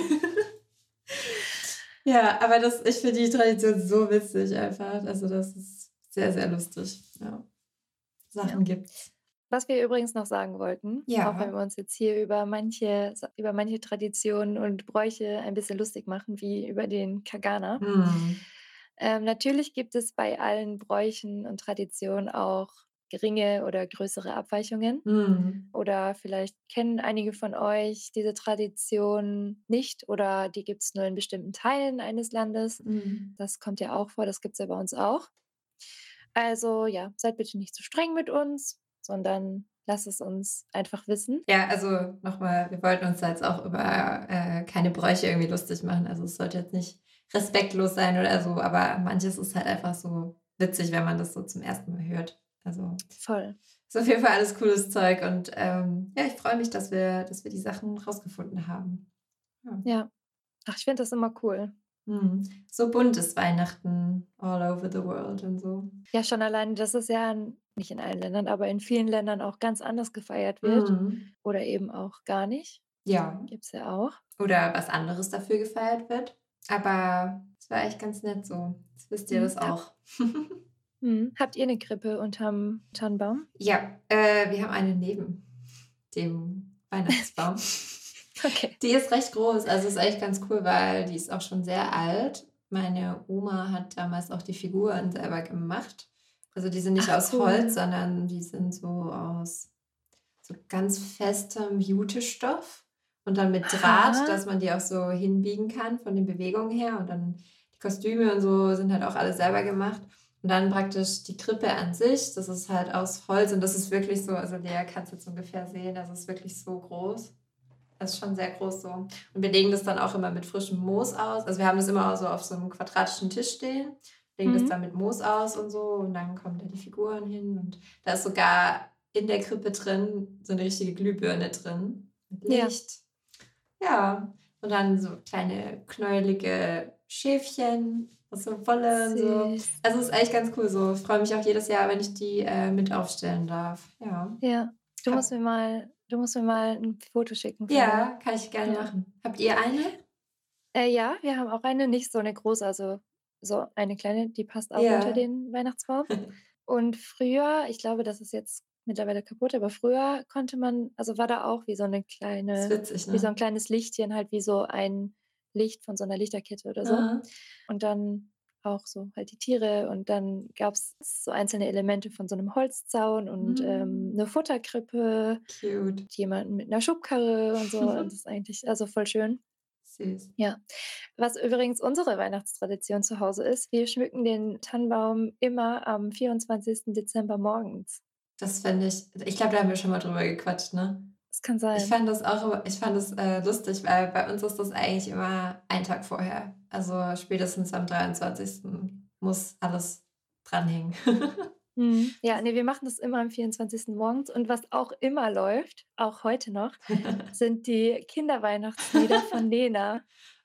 Ja, aber das, ich finde die Tradition so witzig einfach. Also das ist sehr, sehr lustig. Ja. Sachen gibt's. Was wir übrigens noch sagen wollten, Ja. auch wenn wir uns jetzt hier über manche, über manche Traditionen und Bräuche ein bisschen lustig machen, wie über den Kagana. Hm. Ähm, natürlich gibt es bei allen Bräuchen und Traditionen auch geringe oder größere Abweichungen. Hm. Oder vielleicht kennen einige von euch diese Tradition nicht oder die gibt es nur in bestimmten Teilen eines Landes. Hm. Das kommt ja auch vor, das gibt es ja bei uns auch. Also ja, seid bitte nicht zu streng mit uns, sondern lasst es uns einfach wissen. Ja, also nochmal, wir wollten uns da jetzt auch über äh, keine Bräuche irgendwie lustig machen. Also es sollte jetzt nicht respektlos sein oder so, aber manches ist halt einfach so witzig, wenn man das so zum ersten Mal hört. Also Voll. ist auf jeden Fall alles cooles Zeug und ähm, ja, ich freue mich, dass wir, dass wir die Sachen rausgefunden haben. Ja. Ach, ich finde das immer cool. Hm. So buntes Weihnachten all over the world und so. Ja, schon alleine, dass es ja nicht in allen Ländern, aber in vielen Ländern auch ganz anders gefeiert wird. Mhm. Oder eben auch gar nicht. Ja. Gibt es ja auch. Oder was anderes dafür gefeiert wird. Aber es war echt ganz nett so. Jetzt wisst ihr Mhm. das auch. Hm. Habt ihr eine Krippe unterm Tannenbaum? ja, äh, wir haben eine neben dem Weihnachtsbaum. Okay. Die ist recht groß, also ist echt ganz cool, weil die ist auch schon sehr alt. Meine Oma hat damals auch die Figuren selber gemacht. Also die sind nicht Ach, aus cool. Holz, sondern die sind so aus so ganz festem Jutestoff und dann mit Draht, Aha. dass man die auch so hinbiegen kann von den Bewegungen her. Und dann die Kostüme und so sind halt auch alle selber gemacht. Und dann praktisch die Krippe an sich, das ist halt aus Holz und das ist wirklich so, also Lea kannst du jetzt ungefähr sehen, das ist wirklich so groß. Das ist schon sehr groß so. Und wir legen das dann auch immer mit frischem Moos aus. Also wir haben das immer auch so auf so einem quadratischen Tisch stehen, legen das Mhm. dann mit Moos aus und so und dann kommen da die Figuren hin und da ist sogar in der Krippe drin so eine richtige Glühbirne drin mit Ja. Licht. Ja, und dann so kleine knäulige Schäfchen so Wolle und so. Süß. Also es ist echt ganz cool so. Ich freue mich auch jedes Jahr, wenn ich die äh, mit aufstellen darf. Ja. Ja. Du Hab- musst mir mal, du musst mir mal ein Foto schicken. Ja, kann ich gerne Ja. machen. Habt ihr eine? Äh, ja, wir haben auch eine, nicht so eine große, also so eine kleine, die passt auch Ja. unter den Weihnachtsbaum. Und früher, ich glaube, das ist jetzt mittlerweile kaputt, aber früher konnte man, also war da auch wie so eine kleine, witzig, wie so ne? ein kleines Lichtchen, halt wie so ein Licht von so einer Lichterkette oder so. Aha. Und dann auch so halt die Tiere und dann gab es so einzelne Elemente von so einem Holzzaun und ähm, Mm. eine Futterkrippe, Cute. jemanden mit einer Schubkarre und so. Und das ist eigentlich also voll schön. Süß. Ja, was übrigens unsere Weihnachtstradition zu Hause ist, wir schmücken den Tannenbaum immer am 24. Dezember morgens. Das fände ich, ich glaube, da haben wir schon mal drüber gequatscht, ne? Das kann Ich sein. fand das auch ich fand das äh, lustig, weil bei uns ist das eigentlich immer ein Tag vorher. Also spätestens am 23. muss alles dranhängen. Mhm. Ja, nee, wir machen das immer am 24. morgens. Und was auch immer läuft, auch heute noch, sind die Kinderweihnachtslieder von Lena.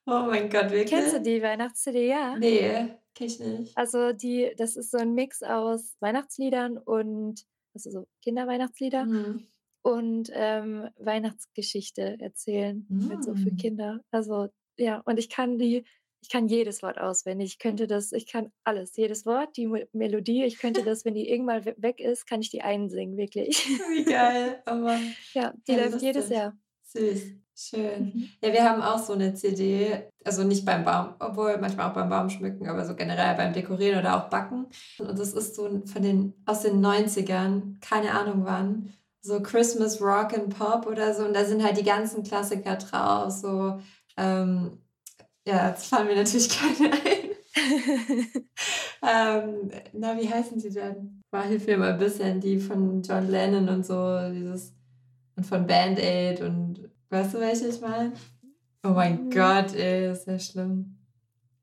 oh mein Gott, wirklich? Kennst du die Weihnachts-CD? Ja. Nee, kenn ich nicht. Also die, das ist so ein Mix aus Weihnachtsliedern und also so Kinderweihnachtslieder Mhm. Und ähm, Weihnachtsgeschichte erzählen, halt so für Mm. Kinder. Also ja, und ich kann die, ich kann jedes Wort auswendig. Ich könnte das, ich kann alles, jedes Wort, die Melodie. Ich könnte das, wenn die irgendwann we- weg ist, kann ich die einsingen, wirklich. Wie geil. Oh Mann. Ja, die läuft jedes lustig. Jahr. Süß. Schön. Mhm. Ja, wir haben auch so eine CD, also nicht beim Baum, obwohl manchmal auch beim Baum schmücken, aber so generell beim Dekorieren oder auch Backen. Und das ist so von den, aus den 90ern, keine Ahnung wann, so Christmas Rock and Pop oder so. Und da sind halt die ganzen Klassiker drauf, so, ähm, ja, jetzt fallen mir natürlich keine ein. ähm, na, wie heißen die denn? War hilf mir mal ein bisschen, die von John Lennon und so, dieses, und von Band Aid und weißt du, welche ich meine? Oh mein Mhm. Gott, ey, ist ja schlimm.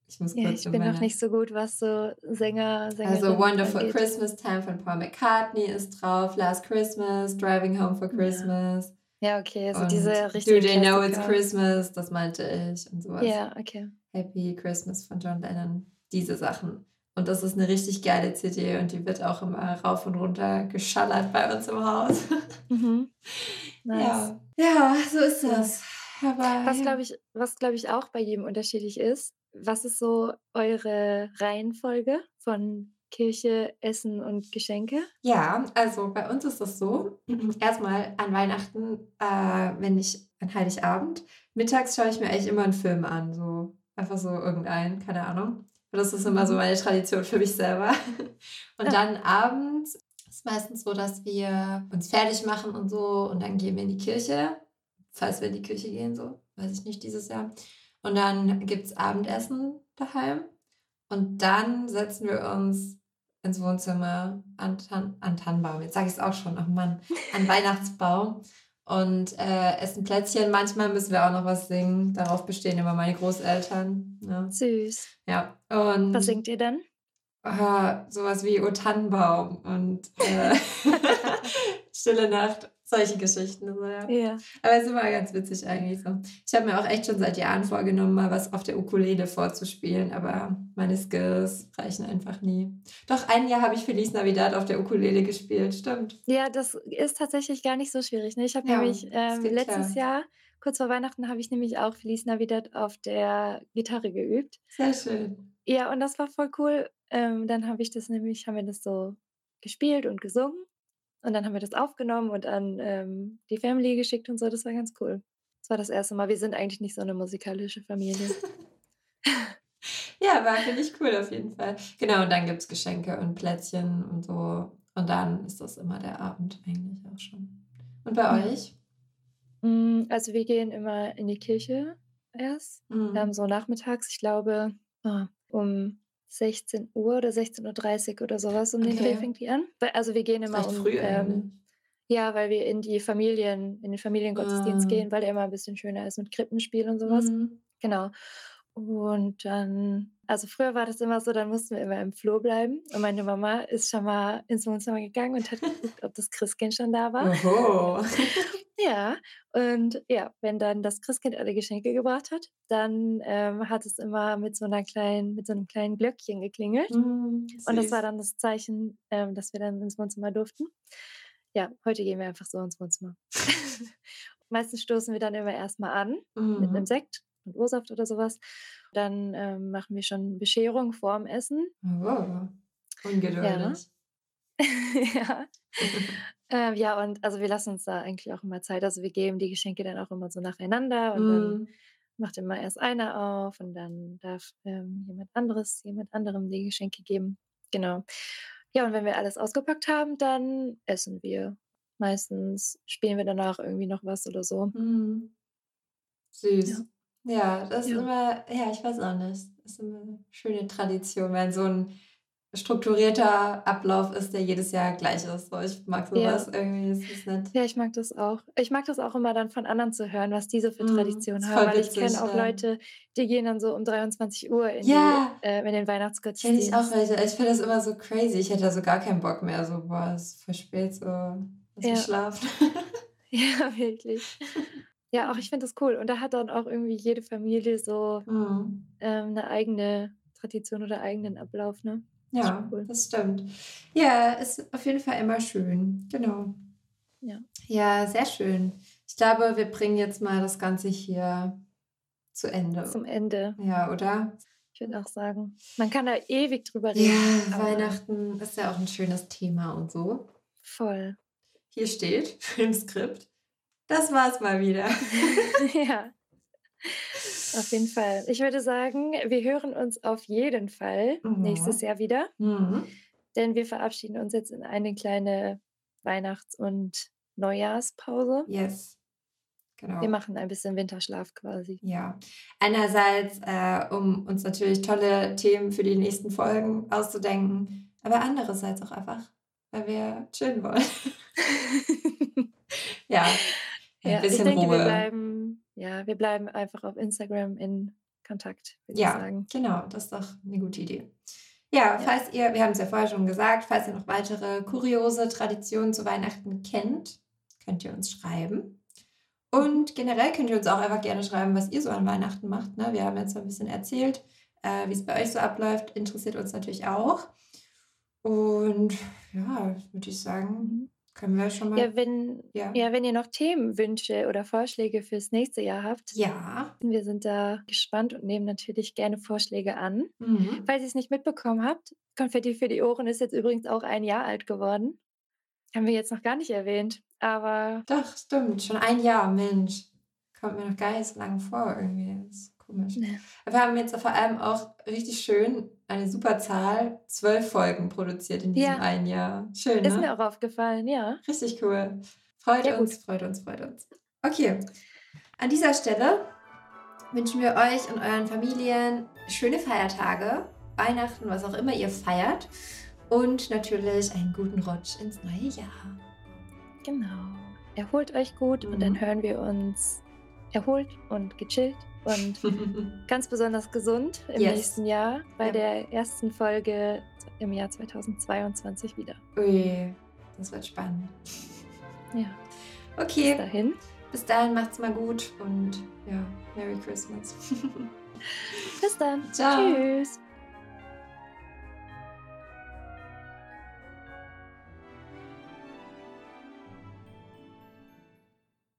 Ich muss ja, kurz ich in bin noch nicht so gut, was so Sänger, Sängerinnen Also Wonderful angeht. Christmas Time von Paul McCartney ist drauf, Last Christmas, Driving Home for Ja. Christmas. Ja, okay, also und diese Do richtigen They Know It's. Christmas, das meinte ich und sowas. Ja, okay. Happy Christmas von John Lennon, diese Sachen. Und das ist eine richtig geile CD und die wird auch immer rauf und runter geschallert bei uns im Haus. Mhm. Nice. Ja. ja, so ist Ja. das. Aber Was ja. glaube ich, was glaube ich auch bei jedem unterschiedlich ist, was ist so eure Reihenfolge von Kirche, Essen und Geschenke? Ja, also bei uns ist das so. Erstmal an Weihnachten, äh, wenn ich an Heiligabend, mittags schaue ich mir eigentlich immer einen Film an. So einfach so irgendeinen, keine Ahnung. Das ist immer so Mhm. meine Tradition für mich selber. Und dann abends ist meistens so, dass wir uns fertig machen und so und dann gehen wir in die Kirche. Falls wir in die Kirche gehen, so, weiß ich nicht, dieses Jahr. Und dann gibt es Abendessen daheim. Und dann setzen wir uns ins Wohnzimmer an, Tan an Tannenbaum. Jetzt sage ich es auch schon, oh Mann, an Weihnachtsbaum. Und äh, essen Plätzchen. Manchmal müssen wir auch noch was singen. Darauf bestehen immer meine Großeltern. Ja. Süß. ja. Und Was singt ihr dann? äh, sowas wie O Tannenbaum und äh, Stille Nacht. Solche Geschichten. So, ja. Ja. Aber es ist immer ganz witzig eigentlich so. Ich habe mir auch echt schon seit Jahren vorgenommen, mal was auf der Ukulele vorzuspielen, aber meine Skills reichen einfach nie. Doch ein Jahr habe ich Feliz Navidad auf der Ukulele gespielt, stimmt. Ja, das ist tatsächlich gar nicht so schwierig. Ne? Ich habe Ja, nämlich ähm, letztes klar. Jahr, kurz vor Weihnachten, habe ich nämlich auch Feliz Navidad auf der Gitarre geübt. Sehr schön. Ja, und das war voll cool. Ähm, dann habe ich das nämlich, haben wir das so gespielt und gesungen. Und dann haben wir das aufgenommen und an ähm, die Family geschickt und so. Das war ganz cool. Das war das erste Mal. Wir sind eigentlich nicht so eine musikalische Familie. Ja, war finde ich cool auf jeden Fall. Genau, und dann gibt es Geschenke und Plätzchen und so. Und dann ist das immer der Abend eigentlich auch schon. Und bei Ja. euch? Mm, Also wir gehen immer in die Kirche erst. Ähm, Mhm. so nachmittags, ich glaube, ah, um 16 Uhr oder 16.30 Uhr oder sowas um den Dreh Okay. fängt die an. Also wir gehen immer um, früh ähm, eigentlich. ja, weil wir in die Familien, in den Familiengottesdienst Ah. gehen, weil der immer ein bisschen schöner ist mit Krippenspiel und sowas. Mhm. Genau. Und dann, also früher war das immer so, dann mussten wir immer im Flur bleiben. Und meine Mama ist schon mal ins Wohnzimmer gegangen und hat geguckt, ob das Christkind schon da war. Oho. Ja, und ja, wenn dann das Christkind alle Geschenke gebracht hat, dann ähm, hat es immer mit so einer kleinen, mit so einem kleinen Glöckchen geklingelt. Mm, Und das war dann das Zeichen, ähm, dass wir dann ins Wohnzimmer durften. Ja, heute gehen wir einfach so ins Wohnzimmer. Meistens stoßen wir dann immer erstmal an mit einem Mhm. Sekt und Ursaft oder sowas. Dann ähm, machen wir schon Bescherung vorm Essen. Oh, ungeduldig. ja. Ähm, ja, und also wir lassen uns da eigentlich auch immer Zeit. Also wir geben die Geschenke dann auch immer so nacheinander und dann Mm, macht immer erst einer auf und dann darf ähm, jemand anderes jemand anderem die Geschenke geben. Genau. Ja, und wenn wir alles ausgepackt haben, dann essen wir. Meistens spielen wir danach irgendwie noch was oder so. mm. Ja. Süß. Ja, das ist Ja. immer, ja, ich weiß auch nicht. Das ist immer eine schöne Tradition, wenn so ein strukturierter Ablauf ist, der jedes Jahr gleich ist. So, ich mag Ja. sowas irgendwie, das ist nett. Ja, ich mag das auch. Ich mag das auch immer dann von anderen zu hören, was die so für Mm, Traditionen ist haben, weil ich kenne auch ja. Leute, die gehen dann so um 23 Uhr in, die, Ja, äh, in den kenne ich auch Weihnachtsgottesdienst. welche. Ich finde das immer so crazy. Ich hätte da so gar keinen Bock mehr. So, boah, es ist voll spät, so, lass mich Ja, schlafen. ja, wirklich. Ja, auch ich finde das cool. Und da hat dann auch irgendwie jede Familie so Mm. ähm, eine eigene Tradition oder eigenen Ablauf, ne? Ja, cool. das stimmt. Ja, ist auf jeden Fall immer schön. Genau. Ja. Ja, sehr schön. Ich glaube, wir bringen jetzt mal das Ganze hier zu Zum Ende. Ende. Ja, oder? Ich würde auch sagen, man kann da ewig drüber Ja, reden, aber Weihnachten ist ja auch ein schönes Thema und so. voll. Hier steht im Skript. Das war's mal wieder. ja, auf jeden Fall. Ich würde sagen, wir hören uns auf jeden Fall nächstes Mhm. Jahr wieder, Mhm. denn wir verabschieden uns jetzt in eine kleine Weihnachts- und Neujahrspause. Yes, Wir genau. machen ein bisschen Winterschlaf quasi. Ja, einerseits, äh, um uns natürlich tolle Themen für die nächsten Folgen auszudenken, aber andererseits auch einfach, weil wir chillen wollen. Ja, ein Ja, ich bisschen denke, wir Ruhe. bleiben, ja, wir bleiben einfach auf Instagram in Kontakt, würde ich Ja, sagen. genau, das ist doch eine gute Idee. Ja, Ja. falls ihr, wir haben es ja vorher schon gesagt, falls ihr noch weitere kuriose Traditionen zu Weihnachten kennt, könnt ihr uns schreiben. Und generell könnt ihr uns auch einfach gerne schreiben, was ihr so an Weihnachten macht. Ne? Wir haben jetzt ein bisschen erzählt, äh, wie es bei euch so abläuft. Interessiert uns natürlich auch. Und ja, würde ich sagen, Mhm. Können wir schon mal. Ja, wenn, Ja. ja, wenn ihr noch Themenwünsche oder Vorschläge fürs nächste Jahr habt, Ja. wir sind da gespannt und nehmen natürlich gerne Vorschläge an. Mhm. Falls ihr es nicht mitbekommen habt, Konfetti für die Ohren ist jetzt übrigens auch ein Jahr alt geworden. Haben wir jetzt noch gar nicht erwähnt, aber Doch, stimmt. Schon ein Jahr, Mensch. Kommt mir noch gar nicht so lange vor irgendwie. Ist komisch. ne, Wir haben jetzt vor allem auch richtig schön eine super Zahl, zwölf Folgen produziert in diesem ja, einen Jahr. Schön, ist mir ne? auch aufgefallen, ja. Richtig cool. Freut Ja, uns, gut. freut uns, freut uns. Okay, an dieser Stelle wünschen wir euch und euren Familien schöne Feiertage, Weihnachten, was auch immer ihr feiert und natürlich einen guten Rutsch ins neue Jahr. Genau. Erholt euch gut und dann Mhm. hören wir uns erholt und gechillt und ganz besonders gesund im Yes. nächsten Jahr bei Ja. der ersten Folge im Jahr 2022 wieder. Ui, das wird spannend. Ja. Okay. Bis dahin. Bis dahin macht's mal gut und ja, Merry Christmas. Bis dann. Ciao. Tschüss.